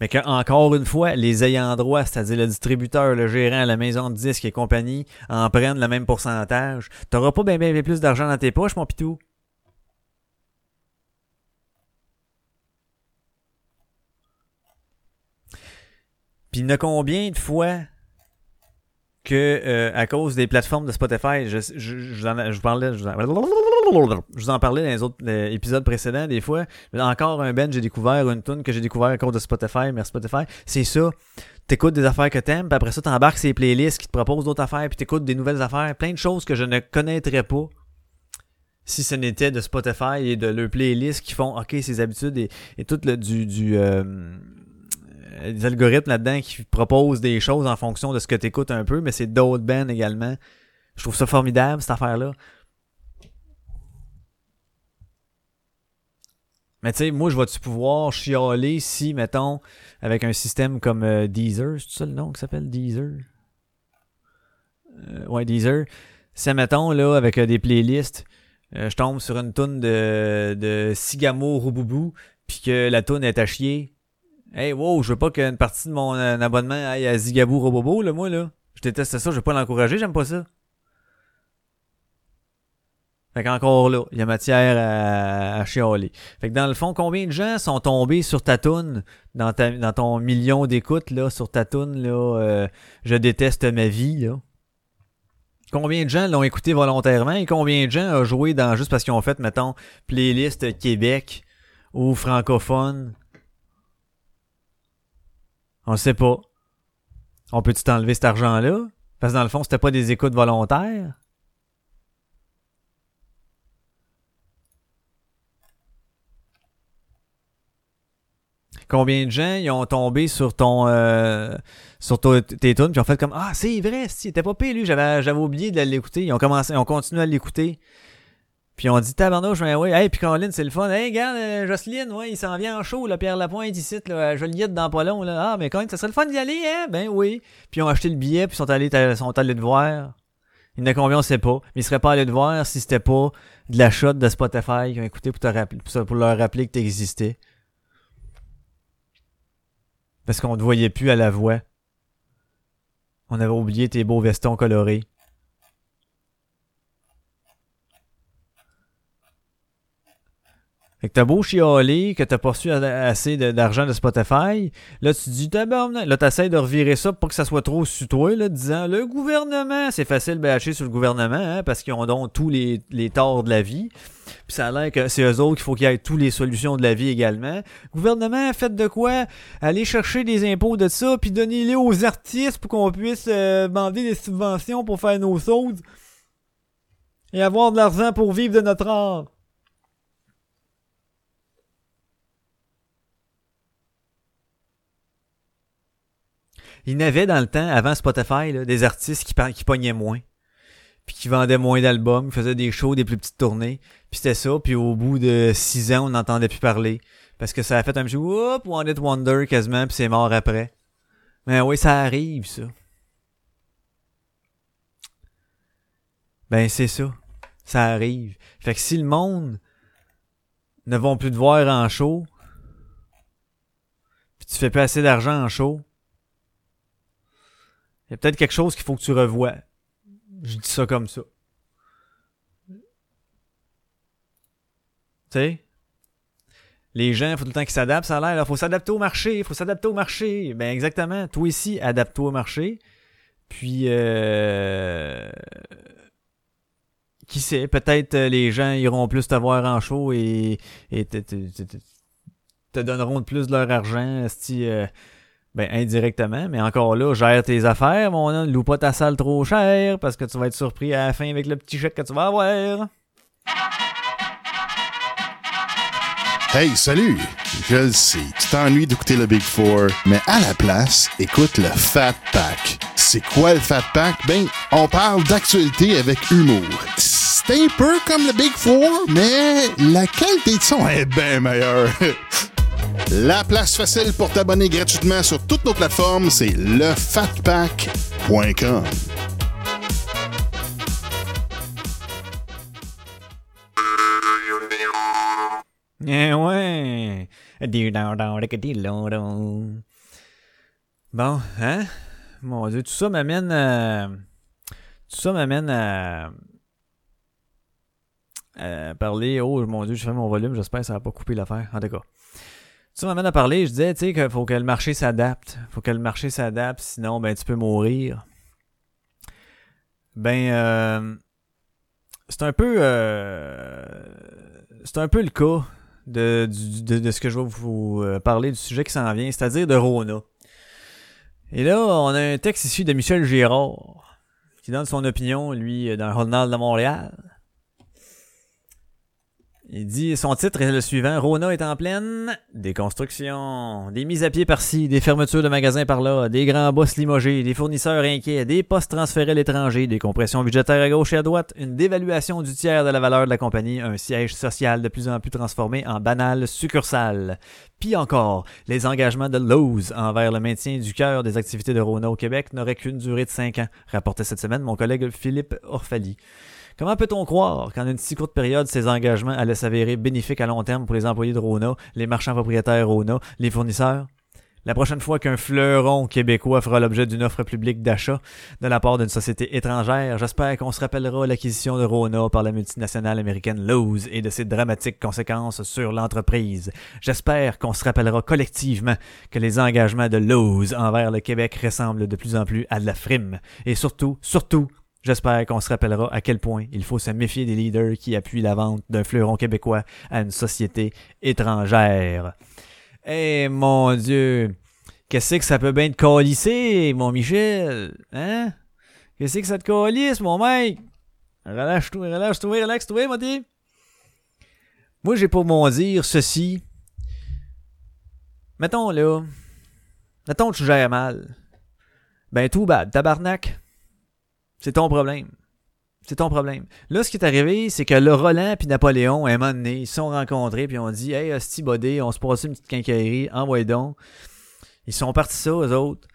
mais qu'encore une fois, les ayants droit, c'est-à-dire le distributeur, le gérant, la maison de disques et compagnie, en prennent le même pourcentage. T'auras pas bien, bien plus d'argent dans tes poches, mon pitou. Puis il combien de fois que euh, à cause des plateformes de Spotify, je, je, je, je vous parlais, je, vous en parlais dans les autres épisodes précédents, des fois. Encore un Ben, j'ai découvert une tune que j'ai découvert à cause de Spotify, merci Spotify. C'est ça. T'écoutes des affaires que t'aimes, puis après ça, t'embarques ces playlists qui te proposent d'autres affaires, puis t'écoutes des nouvelles affaires, plein de choses que je ne connaîtrais pas si ce n'était de Spotify et de leurs playlists qui font ok ces habitudes et, et tout le du, du euh, des algorithmes là-dedans qui proposent des choses en fonction de ce que tu écoutes un peu, mais c'est d'autres bands également. Je trouve ça formidable, cette affaire-là. Mais tu sais, moi, je vais-tu pouvoir chialer si, mettons, avec un système comme euh, Deezer, c'est ça le nom qui s'appelle Deezer? Euh, ouais, Deezer. Si, mettons, là, avec euh, des playlists, je tombe sur une toune de, de Sigamo Rouboubou, puis que la toune est à chier, Hey, wow, je veux pas qu'une partie de mon euh, abonnement aille à Zigaboo Robobo, là, moi, là. Je déteste ça, je veux pas l'encourager, j'aime pas ça. Fait qu'encore là, il y a matière à, à chialer. Fait que dans le fond, combien de gens sont tombés sur ta toune, dans, ton million d'écoutes, là, sur ta toune, là, euh, je déteste ma vie, là? Combien de gens l'ont écouté volontairement et combien de gens ont joué dans juste parce qu'ils ont fait, mettons, playlist Québec ou francophone? On sait pas. On peut-tu t'enlever cet argent-là? Parce que dans le fond, c'était pas des écoutes volontaires. Combien de gens ils ont tombé sur ton euh, sur tes tunes puis ont fait comme ah c'est vrai, si était pas pire lui, j'avais j'avais oublié de l'écouter, ils ont commencé ils ont continué à l'écouter. Puis on dit tabarnouche, ben oui, hey, puis Colin, c'est le fun. Hey, regarde, euh, Jocelyne, ouais, il s'en vient en show, là, Pierre Lapointe ici, là, à Joliette dans pas long, là. Ah, mais Colin, ça serait le fun d'y aller, hein? Ben oui. Puis ils ont acheté le billet, puis sont allés, sont allés te voir. Il a combien, on sait pas. Mais ils seraient pas allés te voir si c'était pas de la shot de Spotify qu'ils ont écouté pour, pour leur rappeler que t'existais. Parce qu'on te voyait plus à la voix. On avait oublié tes beaux vestons colorés. Fait que t'as beau chialer, que t'as pas reçu assez d'argent de, Spotify, là tu dis tabarnak, là t'essayes de revirer ça pour que ça soit trop sur toi, là, disant le gouvernement, c'est facile de bâcher sur le gouvernement, hein, parce qu'ils ont donc tous les, les torts de la vie. Puis ça a l'air que c'est eux autres qu'il faut qu'il y ait toutes les solutions de la vie également. Gouvernement, faites de quoi? Allez chercher des impôts de ça, puis donnez-les aux artistes pour qu'on puisse euh, demander des subventions pour faire nos choses. Et avoir de l'argent pour vivre de notre art. Il y avait dans le temps, avant Spotify, des artistes qui, qui pognaient moins. Puis qui vendaient moins d'albums, faisaient des shows, des plus petites tournées. Puis c'était ça, puis au bout de six ans, on n'entendait plus parler. Parce que ça a fait un petit whoop, One It Wonder quasiment, puis c'est mort après. Mais oui, ça arrive, ça. Ben c'est ça. Ça arrive. Fait que si le monde ne vont plus te voir en show, puis tu fais pas assez d'argent en show, il y a peut-être quelque chose qu'il faut que tu revoies. Je dis ça comme ça. Tu sais? Les gens, il faut tout le temps qu'ils s'adaptent, ça a l'air. Il faut s'adapter au marché, il faut s'adapter au marché. Ben exactement. Toi ici, adapte-toi au marché. Puis, euh... qui sait, peut-être euh, les gens iront plus te voir en show et, et te, donneront plus de leur argent. Si, ben, indirectement, mais encore là, gère tes affaires, mon homme, loue pas ta salle trop cher, parce que tu vas être surpris à la fin avec le petit chèque que tu vas avoir. Hey, salut! Je le sais, tu t'ennuies d'écouter le Big Four, mais à la place, écoute le Fat Pack. C'est quoi le Fat Pack? Ben, on parle d'actualité avec humour. C'est un peu comme le Big Four, mais la qualité de son est bien meilleure. La place facile pour t'abonner gratuitement sur toutes nos plateformes, c'est lefatpack.com. Eh ouais. Bon, hein? Mon Dieu, tout ça m'amène à... Tout ça m'amène à... à parler... Oh mon Dieu, je fais mon volume, j'espère que ça va pas couper l'affaire. En tout cas. Tu m'amènes à parler, je disais, tu sais, qu'il faut que le marché s'adapte. faut que le marché s'adapte, sinon, ben, tu peux mourir. Ben, euh, c'est un peu, euh, c'est un peu le cas de, de, ce que je vais vous euh, parler du sujet qui s'en vient, c'est-à-dire de Rona. Et là, on a un texte issu de Michel Girard, qui donne son opinion, lui, dans le Journal de Montréal. Il dit, son titre est le suivant, Rona est en pleine déconstruction. Des mises à pied par-ci, des fermetures de magasins par-là, des grands boss limogés, des fournisseurs inquiets, des postes transférés à l'étranger, des compressions budgétaires à gauche et à droite, une dévaluation du tiers de la valeur de la compagnie, un siège social de plus en plus transformé en banale succursale. Puis encore, les engagements de Lowe's envers le maintien du cœur des activités de Rona au Québec n'auraient qu'une durée de 5 ans, rapportait cette semaine mon collègue Philippe Orfali. Comment peut-on croire qu'en une si courte période, ces engagements allaient s'avérer bénéfiques à long terme pour les employés de Rona, les marchands propriétaires Rona, les fournisseurs? La prochaine fois qu'un fleuron québécois fera l'objet d'une offre publique d'achat de la part d'une société étrangère, j'espère qu'on se rappellera l'acquisition de Rona par la multinationale américaine Lowe's et de ses dramatiques conséquences sur l'entreprise. J'espère qu'on se rappellera collectivement que les engagements de Lowe's envers le Québec ressemblent de plus en plus à de la frime. Et surtout, surtout, J'espère qu'on se rappellera à quel point il faut se méfier des leaders qui appuient la vente d'un fleuron québécois à une société étrangère. Eh mon Dieu! Qu'est-ce que ça peut bien te colisser, mon Michel? Hein? Qu'est-ce que ça te colisse, mon mec? Relâche-toi, relâche-toi, relaxe-toi, mon dit. Moi, j'ai pour mon dire ceci. Mettons là. Mettons que tu gères mal. Ben tout bad, tabarnak. C'est ton problème. C'est ton problème. Là, ce qui est arrivé, c'est que le Roland puis Napoléon, à un moment donné, ils se sont rencontrés puis ont dit Hey, Hostie Bodé, on se passe une petite quincaillerie, envoie donc. Ils sont partis ça, eux autres.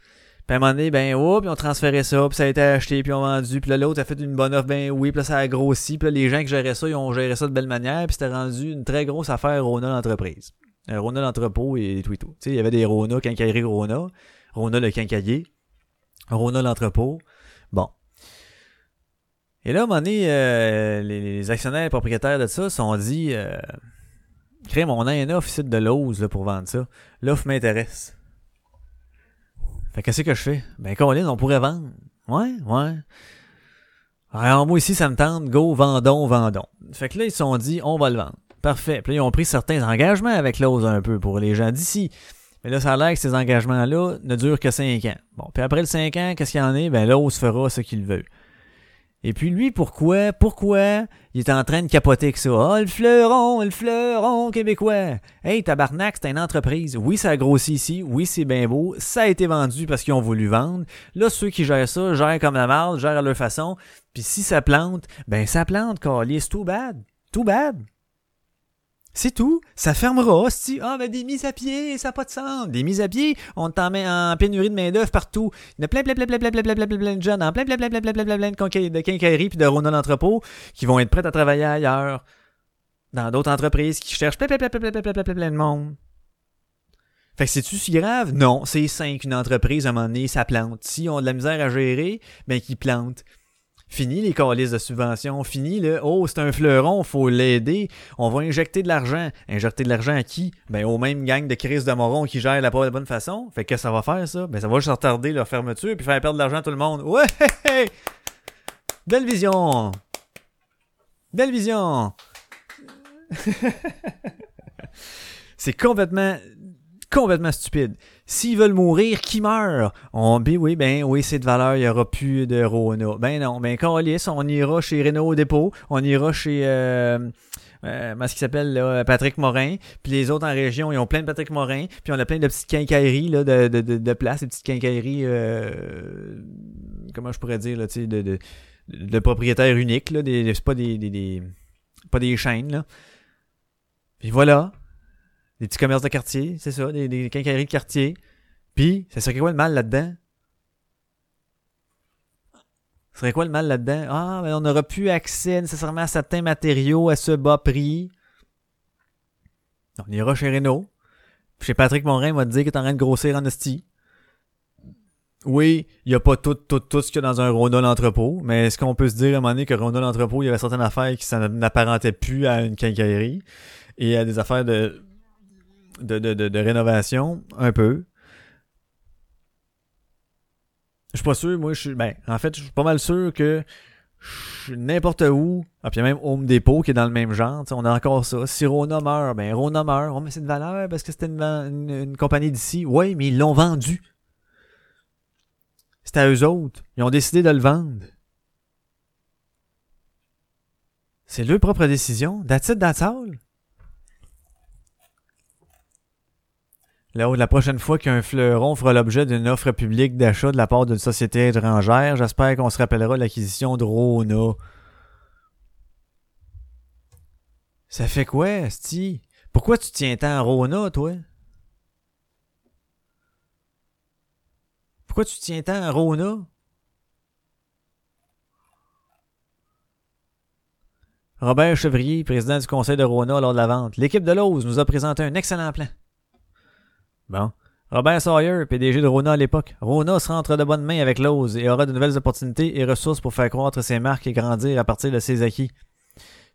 Puis à un moment donné, ben, oh, puis on transféré ça, puis ça a été acheté, puis on vendu, puis là, l'autre a fait une bonne offre, ben oui, puis là, ça a grossi, puis les gens qui géraient ça, ils ont géré ça de belle manière, puis c'était rendu une très grosse affaire Rona l'entreprise. Euh, Rona l'entrepôt et tout et tout. Tu il y avait des Rona, quincaillerie Rona, Rona le quincailler, Rona l'entrepôt. Et là, à un moment donné, euh, les, actionnaires propriétaires de ça se sont dit euh, Crème, on a un de l'ose pour vendre ça. L'offre m'intéresse. Fait qu'est-ce que je fais? Ben, Colin, on pourrait vendre. Ouais, ouais. Alors, moi ici, ça me tente, go, vendons, vendons. Fait que là, ils se sont dit, on va le vendre. Parfait. Puis là, ils ont pris certains engagements avec l'ose un peu pour les gens d'ici. Mais là, ça a l'air que ces engagements-là ne durent que 5 ans. Bon, puis après le 5 ans, qu'est-ce qu'il y en est? Ben, l'ose fera ce qu'il veut. Et puis lui, pourquoi, pourquoi? Il est en train de capoter avec ça? Oh, le fleuron, le fleuron québécois. Hey, tabarnak, c'est une entreprise. Oui, ça a grossi ici. Oui, c'est bien beau. Ça a été vendu parce qu'ils ont voulu vendre. Là, ceux qui gèrent ça, gèrent comme la marde, gèrent à leur façon. Puis si ça plante, ben ça plante, c'est too bad. Too bad. C'est tout. Ça fermera, hostie. Ah, ben des mises à pied, ça n'a pas de sens. Des mises à pied, on t'en met en pénurie de main-d'œuvre partout. Il y a plein, plein, plein, de jeunes, en plein, plein, plein, de quincailleries puis de Rona d'entrepôt qui vont être prêts à travailler ailleurs. Dans d'autres entreprises qui cherchent plein, plein, plein, de monde. Fait que c'est-tu si grave? Non, c'est simple. Une entreprise, à un moment donné, ça plante. Si on a de la misère à gérer, ben, qu'ils plantent. Fini les calices de subvention. Fini le Oh, c'est un fleuron, faut l'aider. On va injecter de l'argent. Injecter de l'argent à qui? Ben, aux mêmes gangs de crise de morons qui gèrent la pas de bonne façon. Fait que ça va faire, ça? Ben, ça va juste retarder leur fermeture puis faire perdre de l'argent à tout le monde. Ouais! Belle vision! Belle vision! c'est complètement, complètement stupide. S'ils veulent mourir, qui meurt? On dit oui, ben oui, c'est de valeur, il n'y aura plus de Rona. Ben non, ben Calis, on ira chez Renault Dépôt, on ira chez euh, euh, ce qui s'appelle Patrick Morin, puis les autres en région, ils ont plein de Patrick Morin, puis on a plein de petites quincailleries là, de, de, de, places, des petites quincailleries euh, comment je pourrais dire là, de, de, de propriétaires uniques, là, des, c'est pas des, des, des, pas des chaînes là. Puis voilà, des petits commerces de quartier, c'est ça, des, quincailleries de quartier. Puis, ça serait quoi le mal là-dedans? Ce serait quoi le mal là-dedans? Ah, mais on n'aura plus accès nécessairement à certains matériaux à ce bas prix. On ira chez Renault. Puis chez Patrick Morin, va te dire qu'il est en train de grossir en esti. Oui, il n'y a pas tout, tout, tout ce qu'il y a dans un Ronald entrepôt, mais est-ce qu'on peut se dire à un moment donné que Ronald entrepôt, il y avait certaines affaires qui n'apparentaient plus à une quincaillerie et à des affaires de de, rénovation, un peu. Je suis pas sûr, moi, je suis. Ben, en fait, je suis pas mal sûr que n'importe où, ah, puis même Home Depot qui est dans le même genre, on a encore ça. Si Rona meurt, ben Rona meurt, oh, mais c'est de valeur parce que c'était une, compagnie d'ici. Oui, mais ils l'ont vendu. C'était à eux autres. Ils ont décidé de le vendre. C'est leur propre décision. That's it, that's all. Là, la prochaine fois qu'un fleuron fera l'objet d'une offre publique d'achat de la part d'une société étrangère, j'espère qu'on se rappellera l'acquisition de Rona. Ça fait quoi, Sti? Pourquoi tu tiens tant à Rona, toi? Pourquoi tu tiens tant à Rona? Robert Chevrier, président du conseil de Rona lors de la vente. L'équipe de Lowe's nous a présenté un excellent plan. Bon. Robert Sawyer, PDG de Rona à l'époque. Rona se rentre de bonnes mains avec Lowe's et aura de nouvelles opportunités et ressources pour faire croître ses marques et grandir à partir de ses acquis.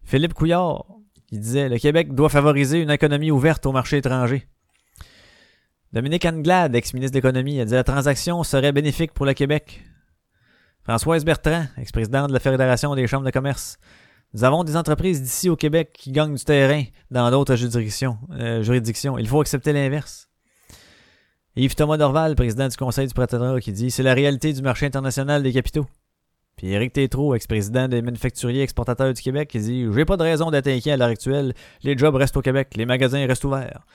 Philippe Couillard, il disait Le Québec doit favoriser une économie ouverte au marché étranger. Dominique Anglade, ex-ministre d'économie, a dit La transaction serait bénéfique pour le Québec. Françoise Bertrand, ex-présidente de la Fédération des chambres de commerce. Nous avons des entreprises d'ici au Québec qui gagnent du terrain dans d'autres juridictions. Euh, juridictions. Il faut accepter l'inverse. Yves Thomas Dorval, président du Conseil du protectorat, qui dit C'est la réalité du marché international des capitaux. Puis Éric Tétrault, ex-président des manufacturiers exportateurs du Québec, qui dit J'ai pas de raison d'être inquiet à l'heure actuelle. Les jobs restent au Québec, les magasins restent ouverts.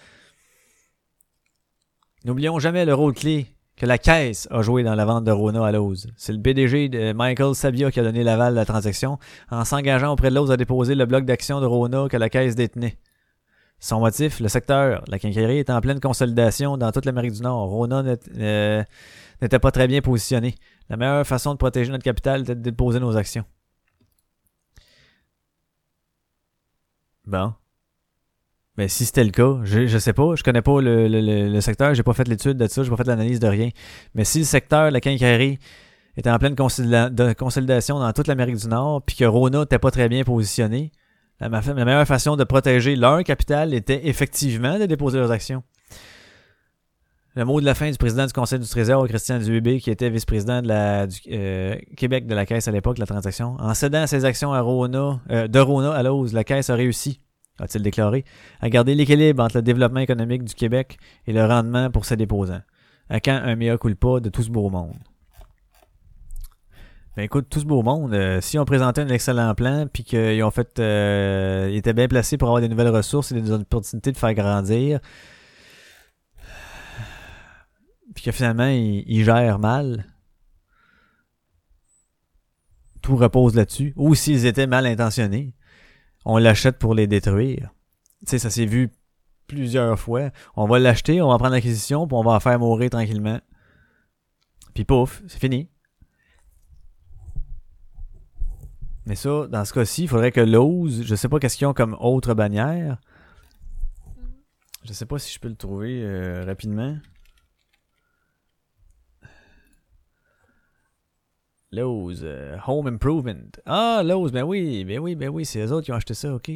N'oublions jamais le rôle clé que la caisse a joué dans la vente de Rona à Lowe's. C'est le PDG de Michael Sabia qui a donné l'aval de la transaction en s'engageant auprès de Lowe's à déposer le bloc d'action de Rona que la caisse détenait. Son motif, le secteur, la quincaillerie est en pleine consolidation dans toute l'Amérique du Nord. Rona euh, n'était pas très bien positionné. La meilleure façon de protéger notre capital était de déposer nos actions. Bon. Mais si c'était le cas, je, je sais pas, je connais pas le, le, le secteur, j'ai pas fait l'étude de ça, j'ai pas fait l'analyse de rien. Mais si le secteur, la quincaillerie, était en pleine consolidation dans toute l'Amérique du Nord, puis que Rona n'était pas très bien positionné, la, meilleure façon de protéger leur capital était effectivement de déposer leurs actions. Le mot de la fin du président du Conseil du Trésor, Christian Dubé, qui était vice-président de la du, euh, Québec de la Caisse à l'époque, la transaction. En cédant ses actions à Rona, euh, de Rona à Lose, la Caisse a réussi, a-t-il déclaré, à garder l'équilibre entre le développement économique du Québec et le rendement pour ses déposants. À quand un meilleur pas de tout ce beau monde? Ben écoute, tout ce beau monde, euh, si on présentait un excellent plan, puis qu'ils ont fait, ils étaient bien placés pour avoir des nouvelles ressources et des opportunités de faire grandir, puis que finalement, il, gère mal, tout repose là-dessus. Ou s'ils étaient mal intentionnés, on l'achète pour les détruire. Tu sais, ça s'est vu plusieurs fois. On va l'acheter, on va prendre l'acquisition, puis on va en faire mourir tranquillement. Puis pouf, c'est fini. Mais ça, dans ce cas-ci, il faudrait que Lowe's, je sais pas qu'est-ce qu'ils ont comme autre bannière. Je sais pas si je peux le trouver euh, rapidement. Lowe's, euh, Home Improvement. Ah, Lowe's, ben oui, ben oui, ben oui, c'est eux autres qui ont acheté ça, ok.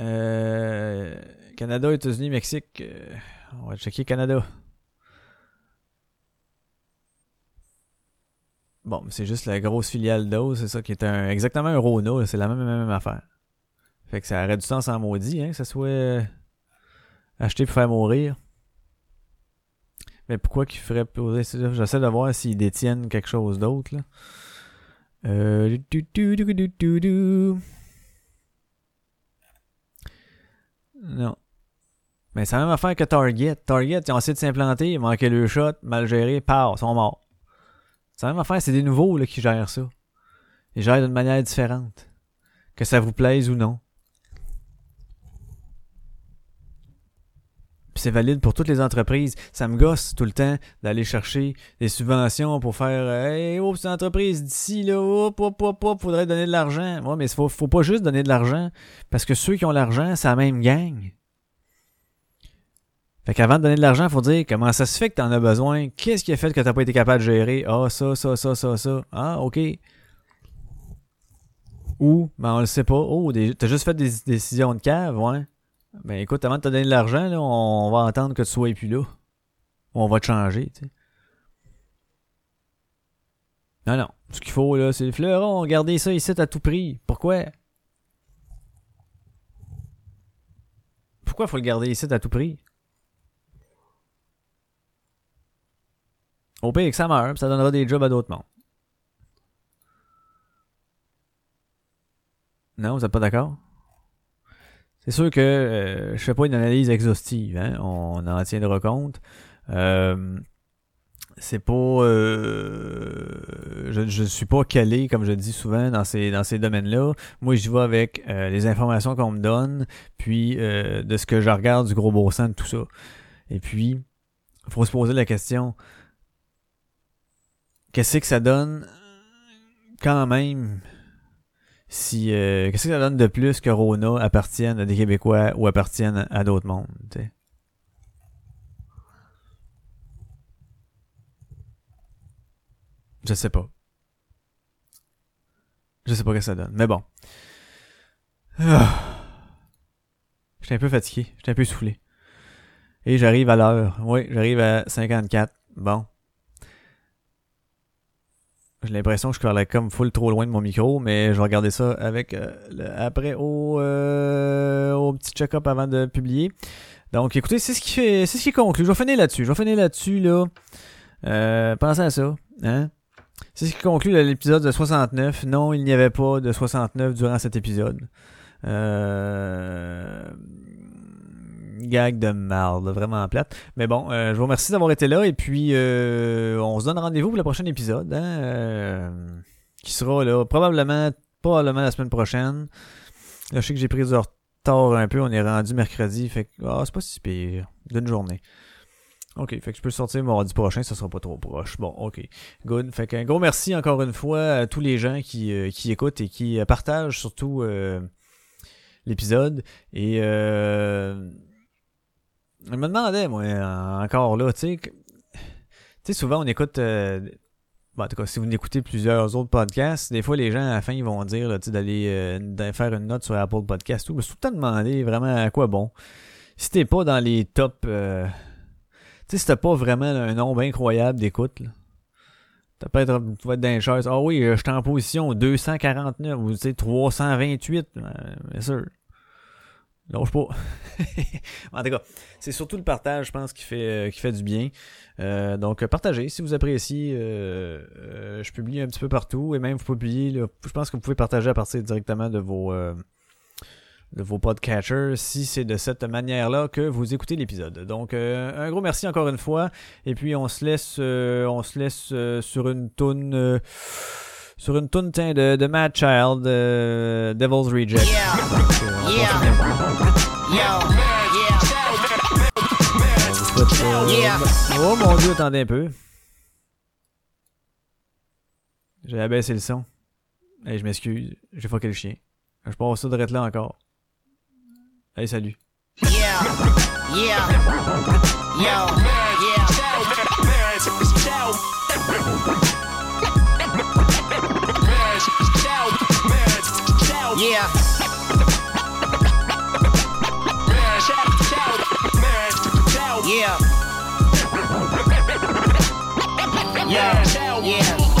Euh, Canada, États-Unis, Mexique. Euh, on va checker Canada. Bon, c'est juste la grosse filiale d'Oz, c'est ça qui est un, exactement un Rona, c'est la même, affaire. Fait que ça aurait du sens en maudit, hein, que ça soit acheté pour faire mourir. Mais pourquoi qu'ils feraient poser J'essaie de voir s'ils détiennent quelque chose d'autre. Là. Euh... Non. Mais c'est la même affaire que Target. Target, ils ont essayé de s'implanter, ils manquaient le shot, mal géré, paf, ils sont morts. C'est la même affaire, c'est des nouveaux là, qui gèrent ça. Ils gèrent d'une manière différente. Que ça vous plaise ou non. c'est valide pour toutes les entreprises. Ça me gosse tout le temps d'aller chercher des subventions pour faire Hey, oh, cette entreprise d'ici, là, hop, hop, hop, hop, faudrait donner de l'argent. Ouais, mais faut, faut pas juste donner de l'argent. Parce que ceux qui ont l'argent, c'est la même gang. Fait qu'avant de donner de l'argent, faut dire comment ça se fait que t'en as besoin. Qu'est-ce qui a fait que t'as pas été capable de gérer? Ah, ça, ça, ça, ça, ça. Ah, ok. Ou, ben on le sait pas. Oh, t'as juste fait des décisions de cave, ouais. Ben écoute, avant de te donner de l'argent, on va entendre que tu sois plus là. On va te changer, tu sais. Non, non. Ce qu'il faut, là, c'est le fleuron. Gardez ça ici à tout prix. Pourquoi? Pourquoi faut le garder ici à tout prix? Au pire que ça meurt, ça donnera des jobs à d'autres mondes. Non, vous êtes pas d'accord? C'est sûr que euh, je fais pas une analyse exhaustive, hein? on en tiendra compte. Euh, c'est pas euh, je, je suis pas calé comme je dis souvent dans ces dans ces domaines-là. Moi j'y vais avec euh, les informations qu'on me donne, puis de ce que je regarde du gros beau sens de tout ça. Et puis il faut se poser la question qu'est-ce que ça donne quand même si euh, qu'est-ce que ça donne de plus que Rona appartienne à des Québécois ou appartienne à, d'autres mondes, t'sais? Je sais pas. Je sais pas ce que ça donne. Mais bon. Ah. J'étais un peu fatigué. J'étais un peu soufflé. Et j'arrive à l'heure. Oui, j'arrive à 54. Bon. J'ai l'impression que je parlais comme full trop loin de mon micro, mais je vais regarder ça avec euh, après au, euh, au petit check-up avant de publier. Donc écoutez, c'est ce qui fait, c'est ce qui conclut. Je vais finir là-dessus. Je vais finir là-dessus là. Euh, pensez à ça, hein. C'est ce qui conclut l'épisode de 69. Non, il n'y avait pas de 69 durant cet épisode. Euh gag de marde, vraiment plate. Mais bon, euh, je vous remercie d'avoir été là et puis euh, on se donne rendez-vous pour le prochain épisode, hein, euh, qui sera là probablement, probablement la semaine prochaine. Là, je sais que j'ai pris du retard un peu, on est rendu mercredi, fait que ah, c'est pas si pire, d'une journée. Ok, fait que je peux sortir mardi prochain, ça sera pas trop proche. Bon, ok, good. Fait qu'un gros merci encore une fois à tous les gens qui, qui écoutent et qui partagent surtout l'épisode. Et euh, je me demandais, moi, encore là, tu sais, souvent on écoute, euh, bon, en tout cas, si vous écoutez plusieurs autres podcasts, des fois les gens à la fin ils vont dire, d'aller euh, faire une note sur Apple Podcast, tout. Je suis tout le temps vraiment à quoi bon. Si t'es pas dans les top, euh, tu sais, si t'as pas vraiment un nombre incroyable d'écoute, là. T'as peut-être, tu vas être dans les chaises. Ah oui, euh, je suis en position 249 ou tu sais, 328. Euh, bien sûr. Lâche pas. en tout cas, c'est surtout le partage, je pense, qui fait, euh, qui fait du bien. Euh, donc, euh, partagez si vous appréciez. je publie un petit peu partout et même vous publier. là, je pense que vous pouvez partager à partir directement de vos, de vos podcatchers si c'est de cette manière-là que vous écoutez l'épisode. Donc, un gros merci encore une fois. Et puis, on se laisse, on se laisse sur une toune. Sur une toune tiens, de, de Mad Child, euh, Devil's Reject. Yeah. Euh, Yeah. euh, Yeah. Oh mon dieu, attendez un peu. J'ai abaissé le son. Hey, je m'excuse. J'ai fucké le chien. Je passe ça de là encore. Hey, salut. yeah, yeah, yo, yeah, yeah, yeah, yeah.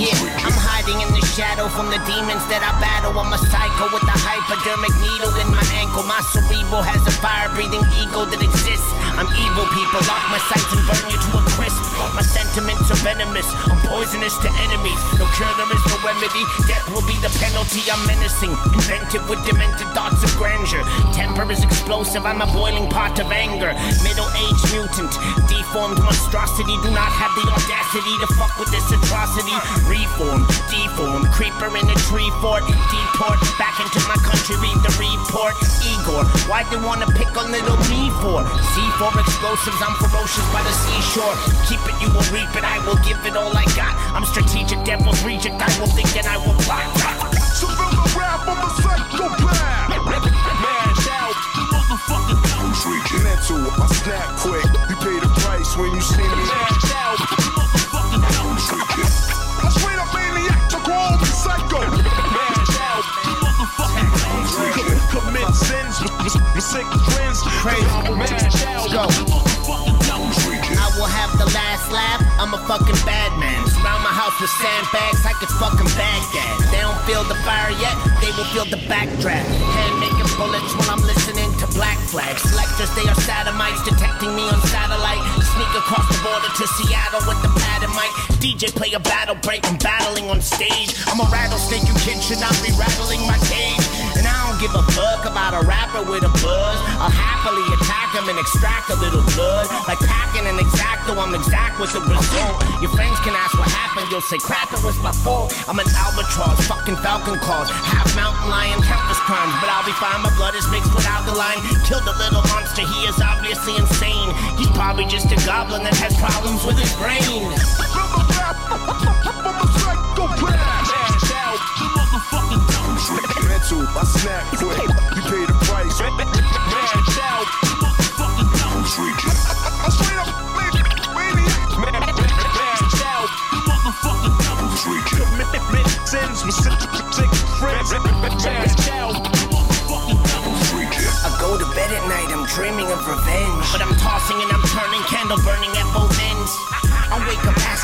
Yeah, I'm hiding in the shadow from the demons that I battle. I'm a psycho with a hypodermic needle in my ankle. My cerebral has a fire breathing ego that exists. I'm evil, people. Lock my sights and burn you to a crisp. My sentiments are venomous. I'm poisonous to enemies. No cure, there is no remedy. Death will be the penalty. I'm menacing. Invented with demented thoughts of grandeur. Temper is explosive. I'm a boiling pot of anger. Middle aged mutant. Deformed monstrosity. Do not have the audacity to fuck with this atrocity. Reform, deform, creeper in a tree fort. Deport back into my country. Read the report. Igor, Why'd they wanna pick on little me for? C4 explosives. I'm ferocious by the seashore. Keep it, you will reap it. I will give it all I got. I'm strategic, devil's reject. I will think and I will plot. So from the rap, I'm a psychopath. Man, shout, you motherfucking down's reaching. Mental, I snap quick. You pay the price when you see me. Man, shout, you motherfucking down's reaching. I straight up maniac to call me psycho. Man, shout, you motherfucking down's reaching. Commit sins with, with, with sick friends. Crazy. Man, shout, Go. Last laugh. I'm a fucking bad man. Surround my house with sandbags like it's fucking Baghdad. They don't feel the fire yet, they will feel the backdraft. Hand making bullets while I'm listening to Black Flag. Selectors, they are satellites detecting me on satellite. Sneak across the border to Seattle with the pad and mic. DJ play a battle break, I'm battling on stage. I'm a rattlesnake, you kids should not be rattling my cage. Give a fuck about a rapper with a buzz. I'll happily attack him and extract a little blood. Like packing an exacto, I'm exact with the result. Your friends can ask what happened, you'll say crap, it was my fault. I'm an albatross, fucking falcon claws. Half mountain lion, countless crimes, but I'll be fine. My blood is mixed with alkaline. Killed a little monster, he is obviously insane. He's probably just a goblin that has problems with his brain. soup. I snap quick. You pay the price. Motherfucking nose region. I straight up. Sins with six I go to bed at night, I'm dreaming of revenge. But I'm tossing and I'm turning, candle burning at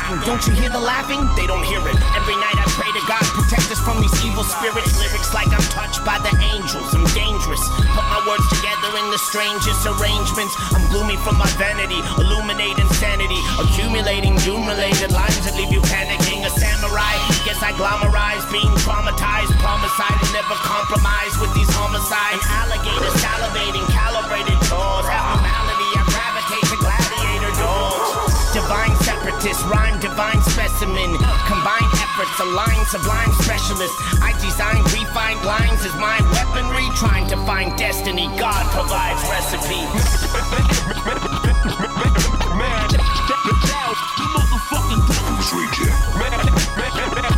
asking, don't you hear the laughing? They don't hear it. Every night I pray to God, protect us from these evil spirits. Lyrics like I'm touched by the angels, I'm dangerous. Put my words together in the strangest arrangements. I'm gloomy from my vanity, illuminate insanity. Accumulating doom related lines that leave you panicking. A samurai, guess I glamorize being traumatized. Homicide and never compromise with these homicides. An alligator salivating, artist, rhyme divine specimen. Combined efforts, align sublime specialist. I design refined lines as my weaponry, trying to find destiny. God provides recipe. Man, the motherfucking. Man, man, man, man.